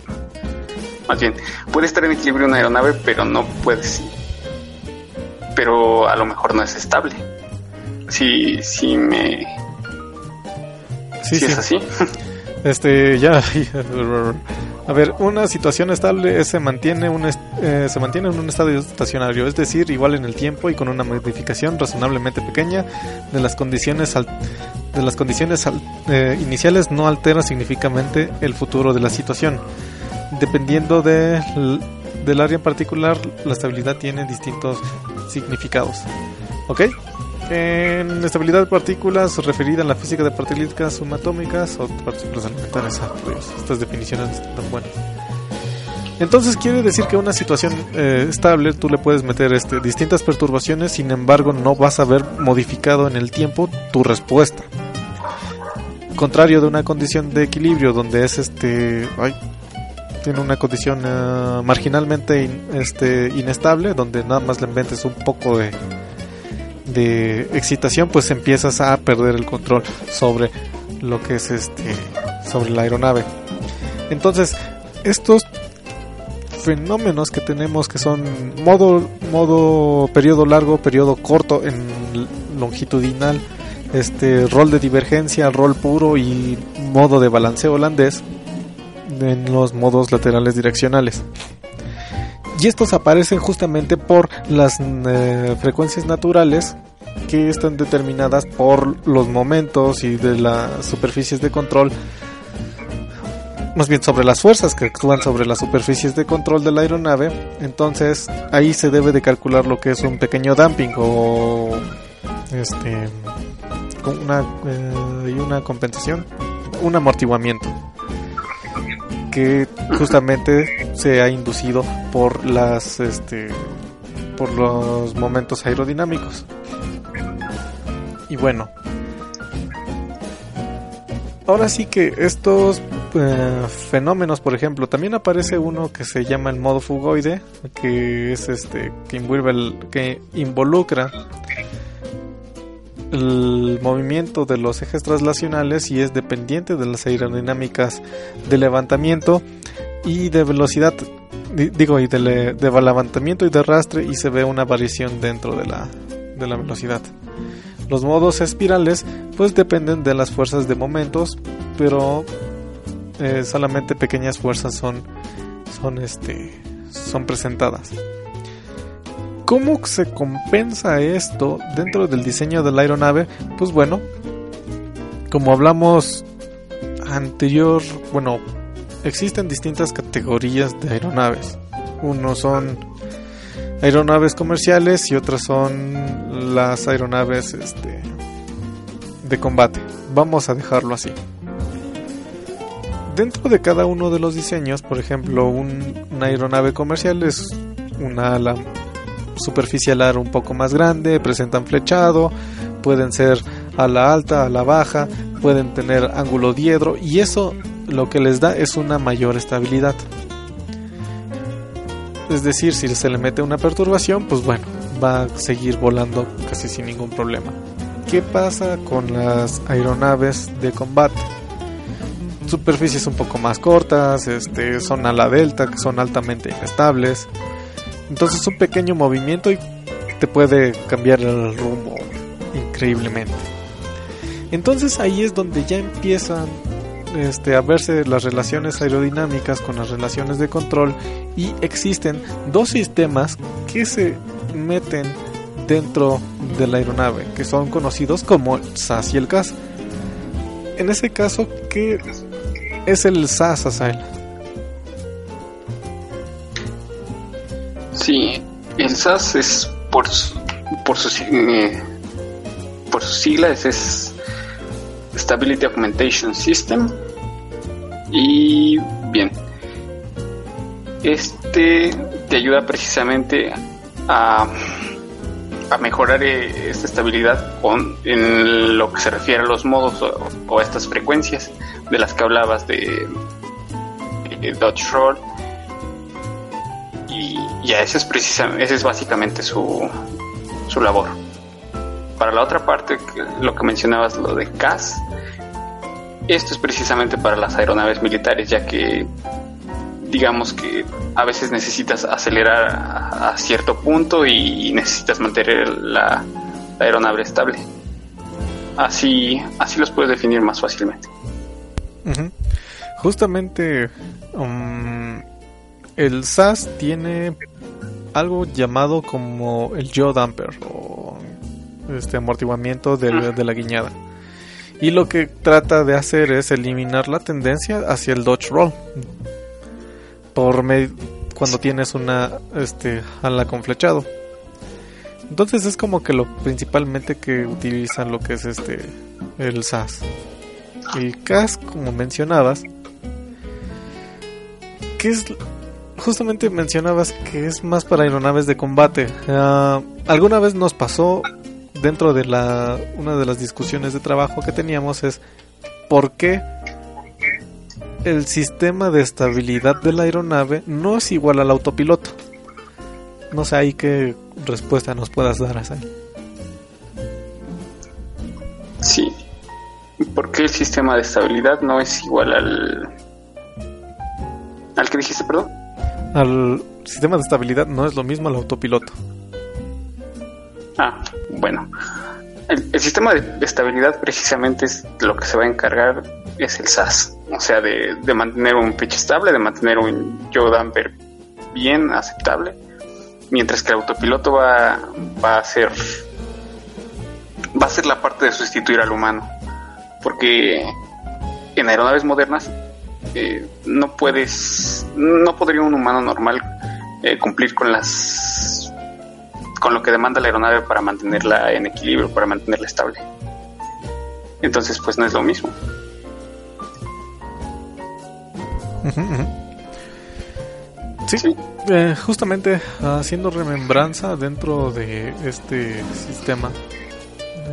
Más bien, puede estar en equilibrio una aeronave, pero no puede. Pero a lo mejor no es estable. Si, si me. Sí, si sí. es así. Este, ya. A ver, una situación estable es- se mantiene, un eh, se mantiene en un estado estacionario, es decir, igual en el tiempo y con una modificación razonablemente pequeña de las condiciones de las condiciones eh, iniciales no altera significativamente el futuro de la situación. Dependiendo de del área en particular, la estabilidad tiene distintos significados. ¿Ok? En estabilidad de partículas referida a la física de partículas subatómicas o partículas elementales. Ah, Dios, estas definiciones están buenas. Entonces quiere decir que una situación eh, estable tú le puedes meter este, distintas perturbaciones, sin embargo no vas a ver modificado en el tiempo tu respuesta. Contrario de una condición de equilibrio donde es este, ay, tiene una condición eh, marginalmente in- este, inestable, donde nada más le inventes un poco de, de excitación, pues empiezas a perder el control sobre lo que es este, sobre la aeronave. Entonces, estos fenómenos que tenemos que son modo modo periodo largo, periodo corto en longitudinal, este rol de divergencia, rol puro y modo de balanceo holandés en los modos laterales direccionales. Y estos aparecen justamente por las eh, frecuencias naturales que están determinadas por los momentos y de las superficies de control más bien sobre las fuerzas que actúan sobre las superficies de control de la aeronave, entonces ahí se debe de calcular lo que es un pequeño damping o este eh, una compensación, un amortiguamiento que justamente se ha inducido por las este por los momentos aerodinámicos. Y bueno, ahora sí que estos eh, fenómenos, por ejemplo, también aparece uno que se llama el modo fugoide, que es este que involucra el movimiento de los ejes traslacionales y es dependiente de las aerodinámicas de levantamiento y de velocidad di- digo y de, de levantamiento y de arrastre y se ve una variación dentro de la de la velocidad. Los modos espirales pues dependen de las fuerzas de momentos pero eh, solamente pequeñas fuerzas son son este son presentadas ¿Cómo se compensa esto dentro del diseño de la aeronave? Pues bueno, como hablamos anterior, bueno, existen distintas categorías de aeronaves. Unos son aeronaves comerciales y otras son las aeronaves este, de combate. Vamos a dejarlo así. Dentro de cada uno de los diseños, por ejemplo, un- una aeronave comercial es una ala superficie alar un poco más grande, presentan flechado, pueden ser a la alta, a la baja, pueden tener ángulo diedro y eso lo que les da es una mayor estabilidad. Es decir, si se le mete una perturbación, pues bueno, va a seguir volando casi sin ningún problema. ¿Qué pasa con las aeronaves de combate? Superficies un poco más cortas, este, son a la delta, que son altamente inestables. Entonces un pequeño movimiento y te puede cambiar el rumbo increíblemente. Entonces ahí es donde ya empiezan este, a verse las relaciones aerodinámicas con las relaciones de control y existen dos sistemas que se meten dentro de la aeronave, que son conocidos como el SAS y el CAS. En ese caso, ¿qué es el SAS, Asael? Sí, el SAS es por su, por su, eh, por sus siglas es Stability Augmentation System y bien este te ayuda precisamente a, a mejorar eh, esta estabilidad con, en lo que se refiere a los modos o, a estas frecuencias de las que hablabas de, Dodge Roll. Y ya ese es, precisamente, ese es básicamente su, su labor. Para la otra parte, lo que mencionabas, lo de CAS, esto es precisamente para las aeronaves militares, ya que digamos que a veces necesitas acelerar a, cierto punto y necesitas mantener la, aeronave estable. Así, así los puedes definir más fácilmente. Justamente um, el SAS tiene algo llamado como el yaw damper o este amortiguamiento de, de la guiñada. Y lo que trata de hacer es eliminar la tendencia hacia el Dodge Roll por cuando tienes una este ala con flechado. Entonces es como que lo principalmente que utilizan lo que es este el SAS. El CAS, como mencionabas, que es justamente mencionabas que es más para aeronaves de combate. Ah, alguna vez nos pasó dentro de la una de las discusiones de trabajo que teníamos es por qué el sistema de estabilidad de la aeronave no es igual al autopiloto. No sé ahí qué respuesta nos puedas dar a Sí. ¿Por qué el sistema de estabilidad no es igual al... ¿Al que dijiste, perdón? Al sistema de estabilidad no es lo mismo al autopiloto. Ah, bueno. El, sistema de, estabilidad precisamente es lo que se va a encargar, es el SAS. O sea, de, mantener un pitch estable, de mantener un yaw damper bien aceptable. Mientras que el autopiloto va, va a ser va a ser la parte de sustituir al humano. Porque en aeronaves modernas eh, no puedes, no podría un humano normal eh, cumplir con las con lo que demanda la aeronave para mantenerla en equilibrio, para mantenerla estable. Entonces, pues no es lo mismo. Sí, eh, justamente haciendo remembranza dentro de este sistema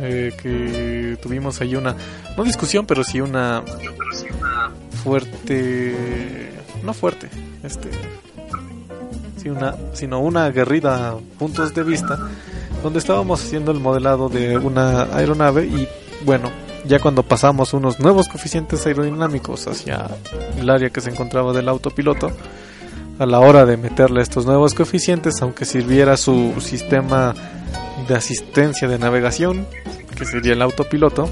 eh, que tuvimos ahí una, no discusión, pero sí una fuerte, no fuerte, este, una, sino una aguerrida puntos de vista, donde estábamos haciendo el modelado de una aeronave y bueno, ya cuando pasamos unos nuevos coeficientes aerodinámicos hacia el área que se encontraba del autopiloto, a la hora de meterle estos nuevos coeficientes, aunque sirviera su sistema de asistencia de navegación, que sería el autopiloto,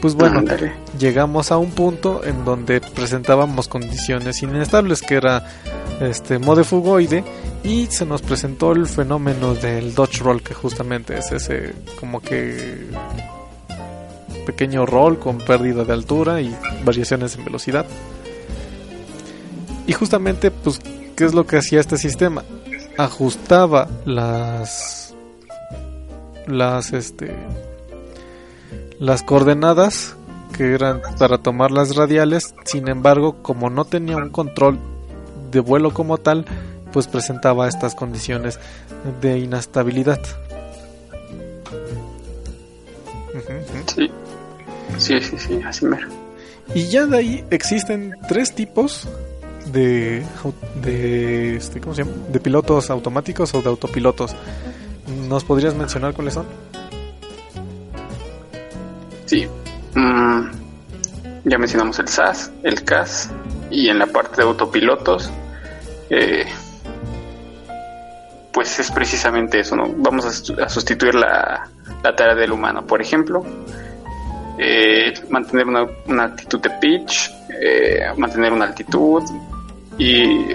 pues bueno, llegamos a un punto en donde presentábamos condiciones inestables, que era este modo fugoide y se nos presentó el fenómeno del Dodge Roll que justamente es ese como que pequeño roll con pérdida de altura y variaciones en velocidad. Y justamente pues qué es lo que hacía este sistema ajustaba las las este las coordenadas que eran para tomar las radiales sin embargo como no tenía un control de vuelo como tal, pues presentaba estas condiciones de inestabilidad. Sí. Sí, sí, sí, así mero. Y ya de ahí existen tres tipos de, de, este, ¿cómo se llama? de pilotos automáticos o de autopilotos. ¿Nos podrías mencionar cuáles son? Sí. Mm, ya mencionamos el SAS, el CAS y en la parte de autopilotos, eh, pues es precisamente eso, ¿no? Vamos a, sustituir la, la, tarea del humano. Por ejemplo, eh, mantener una, una, actitud de pitch, eh, mantener una altitud y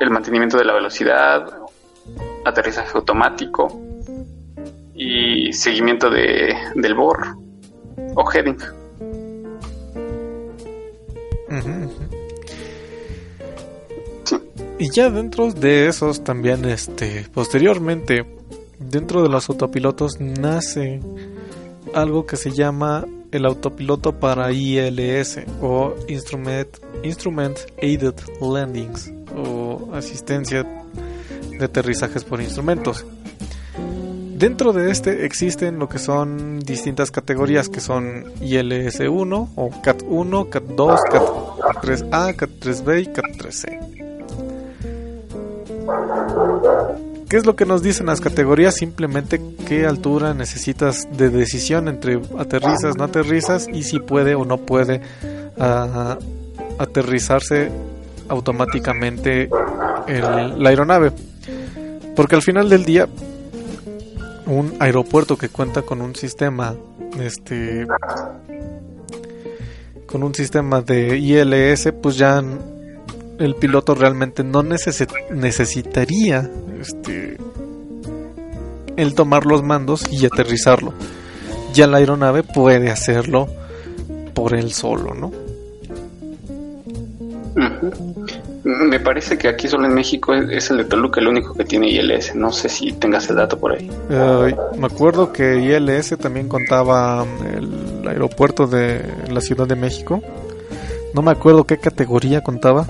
el mantenimiento de la velocidad, aterrizaje automático y seguimiento de, del BOR o heading. Y ya dentro de esos también, este, posteriormente, dentro de los autopilotos nace algo que se llama el autopiloto para ILS o Instrument, Instrument Aided Landings o asistencia de aterrizajes por instrumentos. Dentro de este existen lo que son distintas categorías que son ILS-1 o CAT-1, CAT-2, CAT-3A, CAT-3B y CAT-3C. ¿Qué es lo que nos dicen las categorías? Simplemente qué altura necesitas de decisión entre aterrizas, no aterrizas y si puede o no puede uh, aterrizarse automáticamente la aeronave. Porque al final del día un aeropuerto que cuenta con un sistema este con un sistema de ILS pues ya el piloto realmente no necesit necesitaría este el tomar los mandos y aterrizarlo ya la aeronave puede hacerlo por él solo no uh. Me parece que aquí solo en México es el de Toluca el único que tiene ILS. No sé si tengas el dato por ahí. Me acuerdo que ILS también contaba el aeropuerto de la Ciudad de México. No me acuerdo qué categoría contaba.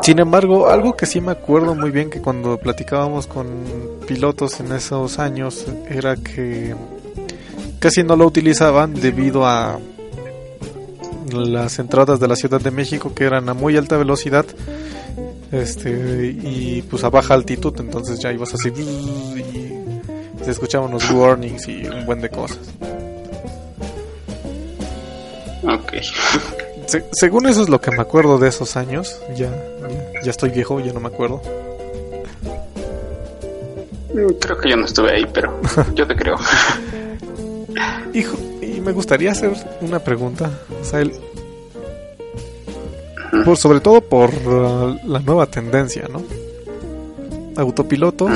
Sin embargo, algo que sí me acuerdo muy bien que cuando platicábamos con pilotos en esos años era que casi no lo utilizaban debido a las entradas de la Ciudad de México que eran a muy alta velocidad este y pues a baja altitud entonces ya ibas así y se escuchaban los warnings y un buen de cosas. Ok. Se, según eso es lo que me acuerdo de esos años ya, ya, ya estoy viejo ya no me acuerdo. Creo que yo no estuve ahí pero yo te creo. Hijo me gustaría hacer una pregunta, o sea, el, por, sobre todo por uh, la nueva tendencia, ¿no? Autopilotos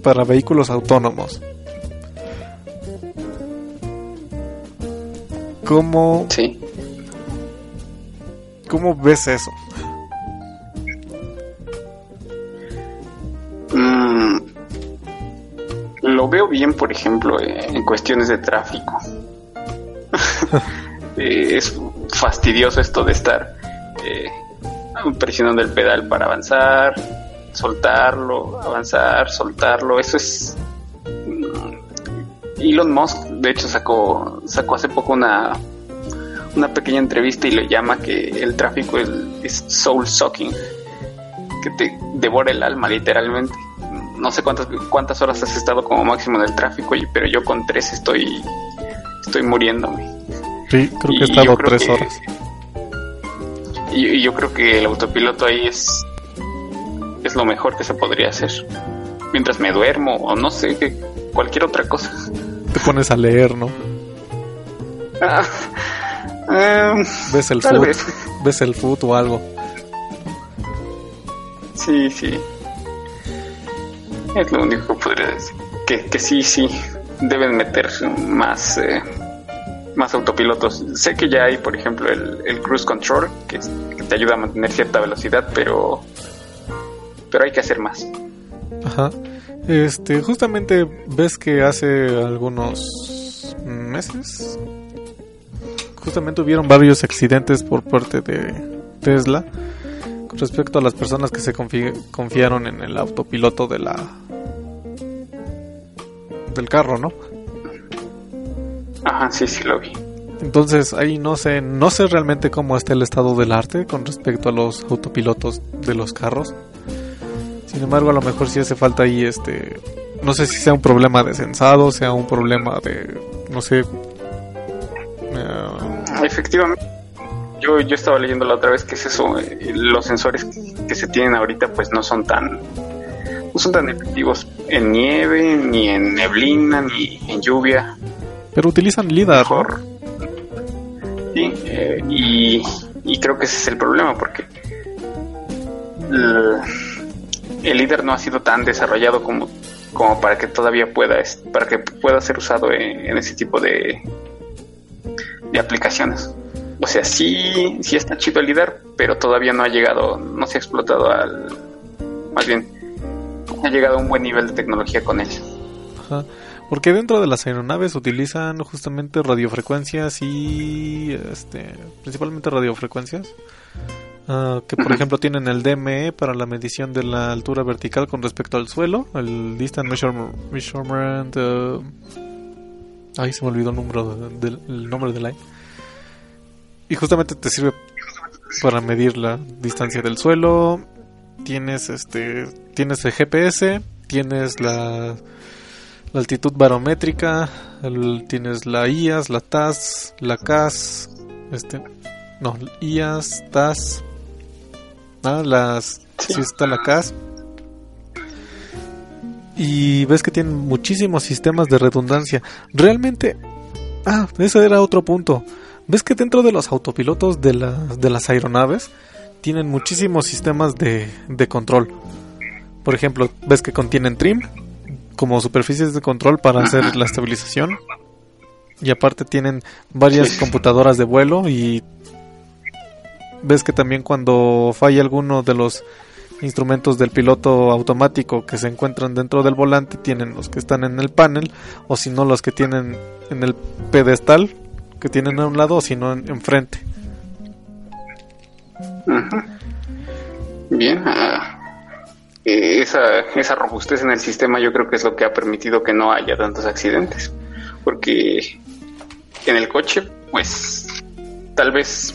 para vehículos autónomos. ¿Cómo, sí. ¿Cómo ves eso? Mm, lo veo bien, por ejemplo, en cuestiones de tráfico. es fastidioso esto de estar eh, presionando el pedal para avanzar, soltarlo, avanzar, soltarlo. Eso es. Elon Musk, de hecho, sacó, sacó hace poco una, una pequeña entrevista y le llama que el tráfico es, es soul sucking, que te devora el alma, literalmente. No sé cuántas, cuántas horas has estado como máximo en el tráfico, pero yo con tres estoy, estoy muriéndome. Sí, creo que he estado tres que, horas. Y, y, yo creo que el autopiloto ahí es, es lo mejor que se podría hacer. Mientras me duermo o no sé, que cualquier otra cosa. Te pones a leer, ¿no? Ah, um, ves el foot, vez. ves el foot o algo. Sí, sí. Es lo único que podría decir. Que, que sí, sí, deben meter más... Eh, más autopilotos. Sé que ya hay, por ejemplo, el, el cruise control, que, que, te ayuda a mantener cierta velocidad, pero pero hay que hacer más. Ajá. Este, justamente ves que hace algunos meses justamente hubieron varios accidentes por parte de Tesla con respecto a las personas que se confi confiaron en el autopiloto de la del carro, ¿no? Ajá, sí, sí lo vi. Entonces ahí no sé, no sé realmente cómo está el estado del arte con respecto a los autopilotos de los carros. Sin embargo, a lo mejor sí hace falta ahí este, no sé si sea un problema de sensado, sea un problema de, no sé. eh, Efectivamente. Yo, yo estaba leyendo la otra vez que es eso, eh, los sensores que se tienen ahorita pues no son tan no son tan efectivos en nieve, ni en neblina, ni en lluvia. Pero utilizan LIDAR. Mejor. Sí, eh, y, y creo que ese es el problema porque el, el líder no ha sido tan desarrollado como, como para que todavía pueda para que pueda ser usado en, en ese tipo de, de aplicaciones. O sea, sí, sí está chido el líder, pero todavía no ha llegado, no se ha explotado al, más bien, ha llegado a un buen nivel de tecnología con él. Ajá. Porque dentro de las aeronaves utilizan justamente radiofrecuencias y este principalmente radiofrecuencias ah, que por ejemplo tienen el DME para la medición de la altura vertical con respecto al suelo, el Distant Measurement, measurement eh, ay se me olvidó el número de- del el nombre de la y justamente te sirve para medir la distancia del suelo. Tienes este tienes el GPS, tienes la la altitud barométrica, tienes la IAS, la TAS, la CAS, este, no, IAS, TAS, ah, las, sí está la CAS. Y ves que tienen muchísimos sistemas de redundancia. Realmente, ah, ese era otro punto. Ves que dentro de los autopilotos de, las de las aeronaves tienen muchísimos sistemas de, de control. Por ejemplo, ves que contienen trim, como superficies de control para hacer la estabilización. Y aparte tienen varias Sí. computadoras de vuelo y ves que también cuando falla alguno de los instrumentos del piloto automático que se encuentran dentro del volante tienen los que están en el panel o si no los que tienen en el pedestal que tienen a un lado o si no en- enfrente. Ujú. Bien. ah, eh, esa, esa robustez en el sistema yo creo que es lo que ha permitido que no haya tantos accidentes. Porque en el coche, pues, tal vez,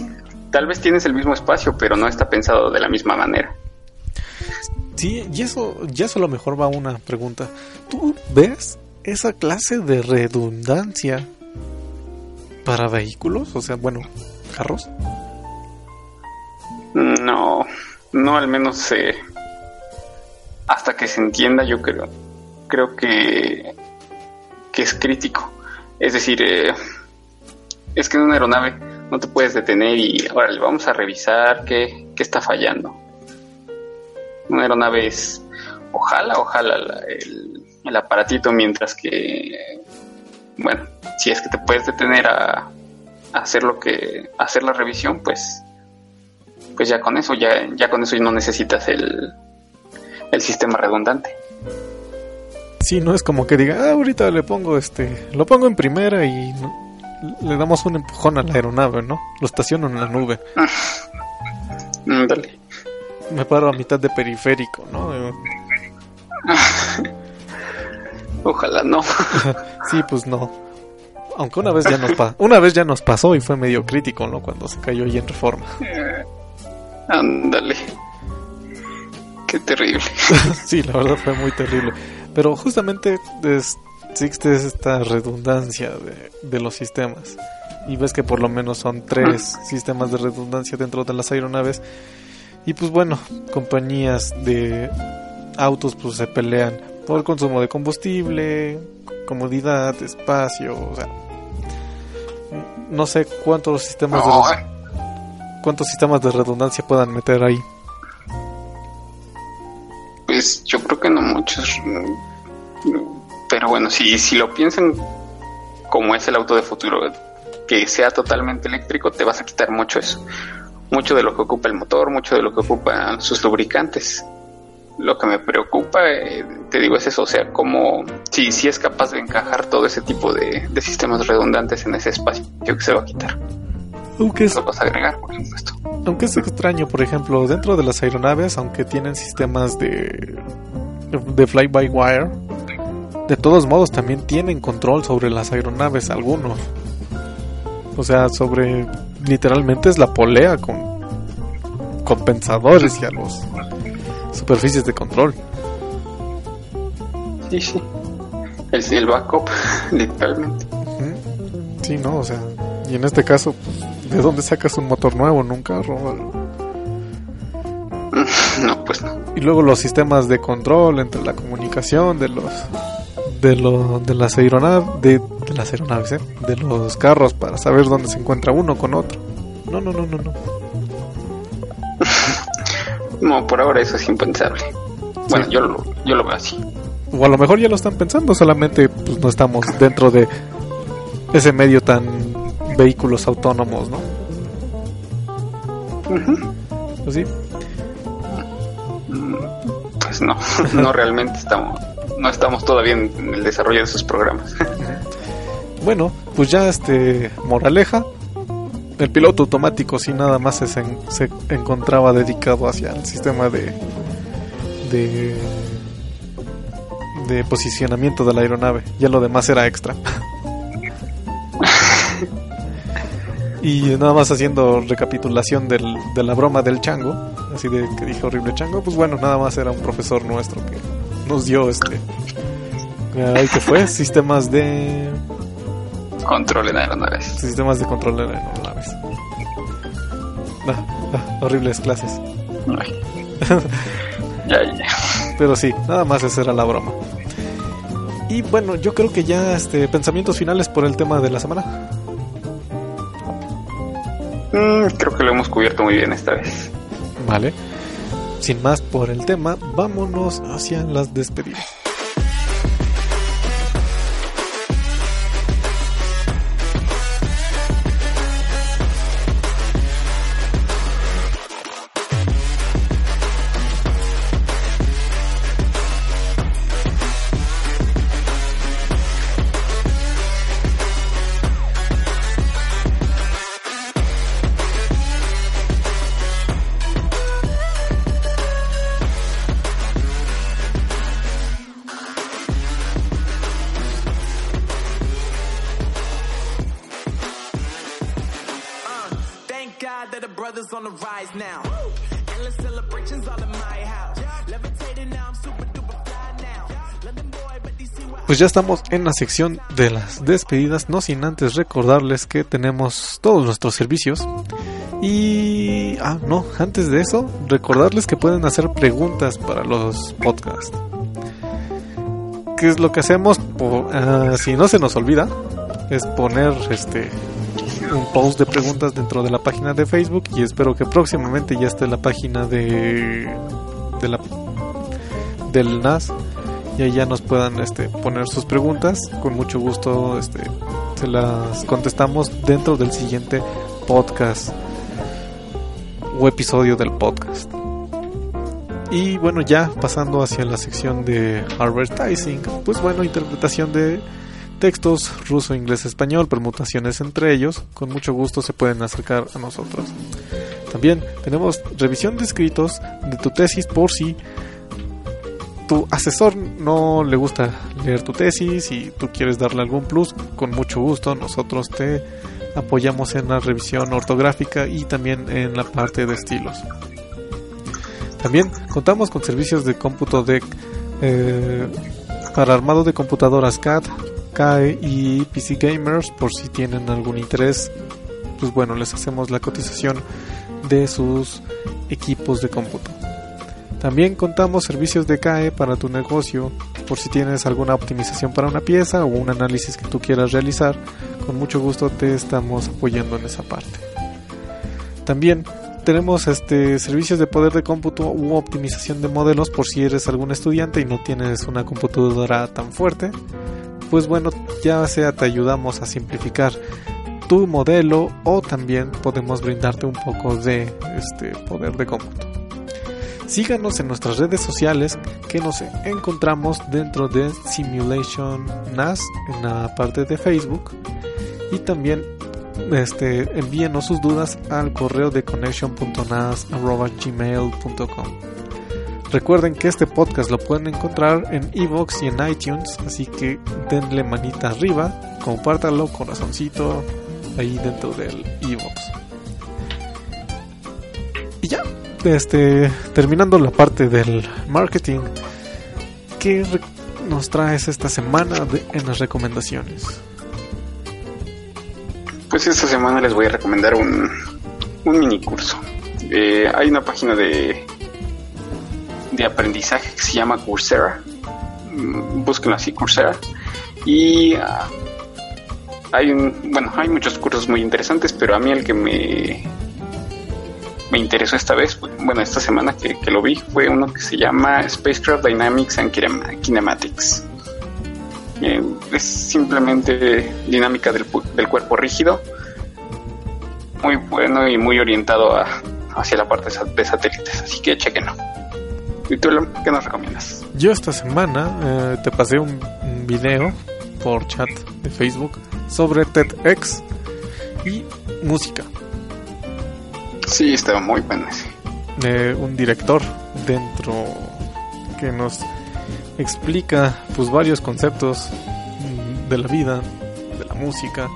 tal vez tienes el mismo espacio, pero no está pensado de la misma manera. Sí, y eso, ya eso a lo mejor va una pregunta. ¿Tú ves esa clase de redundancia para vehículos? O sea, bueno, carros. No, no al menos eh, hasta que se entienda, yo creo, creo que, que es crítico. Es decir, eh, es que en una aeronave no te puedes detener y ahora le vamos a revisar qué, qué está fallando. Una aeronave es, ojalá, ojalá la- el, el aparatito, mientras que, bueno, si es que te puedes detener a, hacer lo que, hacer la revisión, pues pues ya con eso, ya, ya con eso no necesitas el, el sistema redundante. Sí, no es como que diga, ah, ahorita le pongo este, lo pongo en primera y le damos un empujón a la aeronave, ¿no? Lo estaciono en la nube. Mm, Dale. Me paro a mitad de periférico, ¿no? Ojalá no. Sí, pues no. Aunque una vez ya nos pa- una vez ya nos pasó y fue medio crítico, ¿no? Cuando se cayó ahí en reforma. Ándale. Qué terrible. sí, la verdad fue muy terrible. Pero justamente es- existe esta redundancia de, de los sistemas. Y ves que por lo menos son tres sistemas de redundancia dentro de las aeronaves. Y pues bueno, compañías de autos pues se pelean por el consumo de combustible, comodidad, espacio, o sea, no sé cuántos sistemas de No, cuántos sistemas de redundancia puedan meter ahí. Pues yo creo que no muchos. Pero bueno, si, si lo piensan como es el auto de futuro, que sea totalmente eléctrico, te vas a quitar mucho eso. Mucho de lo que ocupa el motor, mucho de lo que ocupan sus lubricantes. Lo que me preocupa, eh, te digo, es eso, o sea, como si, si es capaz de encajar todo ese tipo de, sistemas redundantes en ese espacio que se va a quitar. Aunque es, Lo vas a agregar, por supuesto. aunque es extraño, por ejemplo, dentro de las aeronaves, aunque tienen sistemas de, de fly-by-wire, de todos modos también tienen control sobre las aeronaves, algunos. O sea, sobre literalmente es la polea con compensadores y a los superficies de control. Sí, sí. Es el backup, literalmente. Sí, no, o sea, y en este caso, pues, ¿de dónde sacas un motor nuevo en un carro? No, pues no. Y luego los sistemas de control entre la comunicación de los de lo, de las aeronaves de, de las aeronaves, ¿eh? de los carros para saber dónde se encuentra uno con otro. No, no, no, no, no. No, por ahora eso es impensable. Bueno, Sí. yo, lo, yo lo veo así. O a lo mejor ya lo están pensando, solamente pues no estamos dentro de ese medio tan vehículos autónomos, ¿no? Pues sí. Pues no, no realmente estamos, no estamos todavía en el desarrollo de esos programas. Bueno, pues ya este moraleja, el piloto automático sí nada más se, se encontraba dedicado hacia el sistema de de de posicionamiento de la aeronave, ya lo demás era extra. y nada más haciendo recapitulación del, de la broma del chango, así de que dije horrible chango, pues bueno, nada más era un profesor nuestro que nos dio este ay, ¿qué fue? Sistemas de Control en aeronaves. sistemas de control en aeronaves. Ah, ah, horribles clases. Ya, ya. Pero sí, nada más esa era la broma. Y bueno, yo creo que ya este pensamientos finales por el tema de la semana. Mm, creo que lo hemos cubierto muy bien esta vez. Vale. Sin más por el tema, vámonos hacia las despedidas. Pues ya estamos en la sección de las despedidas, no sin antes recordarles que tenemos todos nuestros servicios. Y... Ah, no, antes de eso, recordarles que pueden hacer preguntas para los podcasts. ¿Qué es lo que hacemos? Ah, si no se nos olvida, es poner este un post de preguntas dentro de la página de Facebook y espero que próximamente ya esté la página de, de la, del NAS y ya nos puedan este, poner sus preguntas. Con mucho gusto este, se las contestamos dentro del siguiente podcast o episodio del podcast. Y bueno, ya pasando hacia la sección de advertising, pues bueno, interpretación de textos ruso, inglés, español, permutaciones entre ellos, con mucho gusto se pueden acercar a nosotros. También tenemos revisión de escritos de tu tesis por si tu asesor no le gusta leer tu tesis y tú quieres darle algún plus, con mucho gusto nosotros te apoyamos en la revisión ortográfica y también en la parte de estilos. También contamos con servicios de cómputo de eh, para armado de computadoras CAD, CAE y PC Gamers por si tienen algún interés. Pues bueno, les hacemos la cotización de sus equipos de cómputo. También contamos servicios de CAE para tu negocio por si tienes alguna optimización para una pieza o un análisis que tú quieras realizar. Con mucho gusto te estamos apoyando en esa parte. También tenemos este servicios de poder de cómputo u optimización de modelos por si eres algún estudiante y no tienes una computadora tan fuerte. Pues bueno, ya sea te ayudamos a simplificar tu modelo o también podemos brindarte un poco de este poder de cómputo. Síganos en nuestras redes sociales que nos encontramos dentro de Simulation NAS en la parte de Facebook. Y también este, envíenos sus dudas al correo de connection.nas.gmail.com Recuerden que este podcast lo pueden encontrar en Evox y en iTunes, así que denle manita arriba, compártalo, corazoncito, ahí dentro del Evox. Y ya, este, terminando la parte del marketing, ¿qué nos traes esta semana en las recomendaciones? Pues esta semana les voy a recomendar un, un mini curso. Eh, hay una página de, de aprendizaje que se llama Coursera. Mm, Búsquenlo así, Coursera. Y ah, hay un, bueno, hay muchos cursos muy interesantes, pero a mí el que me, me interesó esta vez, bueno, esta semana que, que lo vi, fue uno que se llama Spacecraft Dynamics and Kinema- Kinematics. Eh, es simplemente dinámica del, del cuerpo rígido. Muy bueno y muy orientado a- hacia la parte de satélites. Así que chequenlo. ¿Y tú, qué nos recomiendas? Yo esta semana eh, te pasé un video por chat de Facebook sobre TEDx y música. Sí, estaba muy bueno de un director dentro que nos explica pues varios conceptos de la vida, de la música.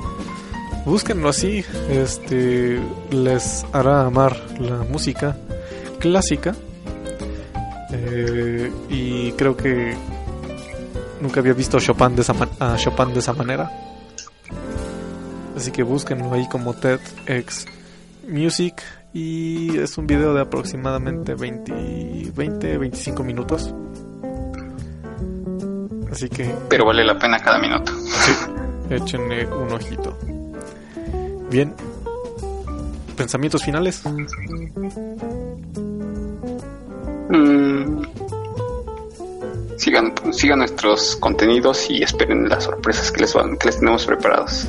Búsquenlo así, este les hará amar la música clásica. Eh, y creo que nunca había visto Chopin de esa a Chopin de esa manera. Así que búsquenlo ahí como TEDx Music y es un video de aproximadamente 20, 20 25 minutos. Así que Pero vale la pena cada minuto. échenle un ojito. Bien. ¿Pensamientos finales? Mm. Sigan, sigan nuestros contenidos y esperen las sorpresas que les, van, que les tenemos preparados.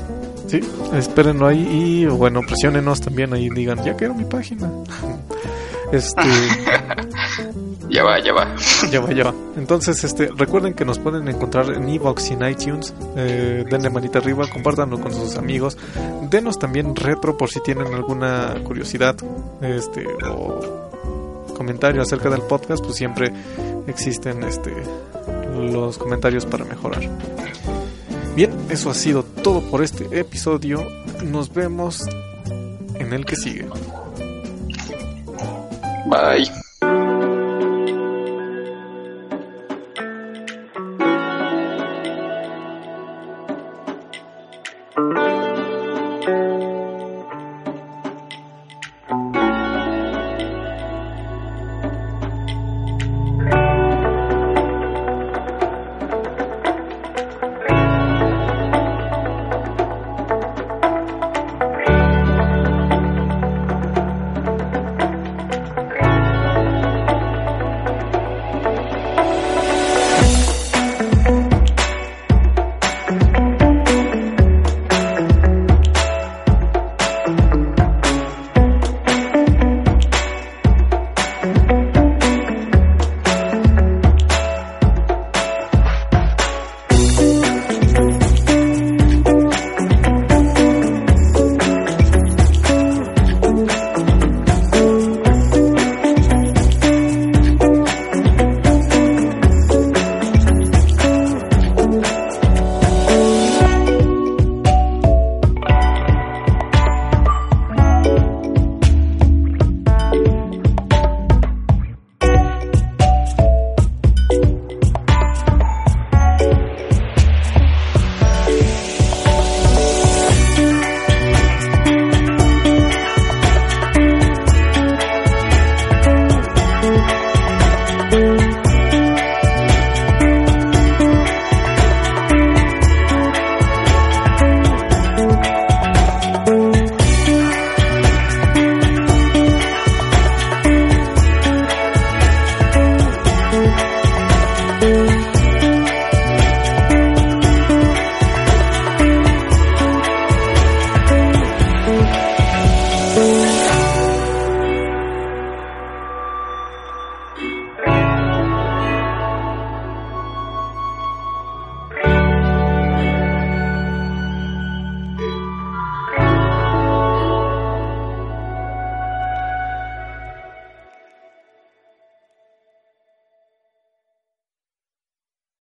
Sí, espérenlo ahí y bueno, presionenos también ahí, digan, ya quiero mi página. Este, Ya va, ya va. ya va, ya va. Entonces, este, recuerden que nos pueden encontrar en Evox y en iTunes. Eh, denle manita arriba, compártanlo con sus amigos. Denos también retro por si tienen alguna curiosidad, este, o comentario acerca del podcast, pues siempre existen, este, los comentarios para mejorar. Bien, eso ha sido todo por este episodio. Nos vemos en el que sigue. Bye.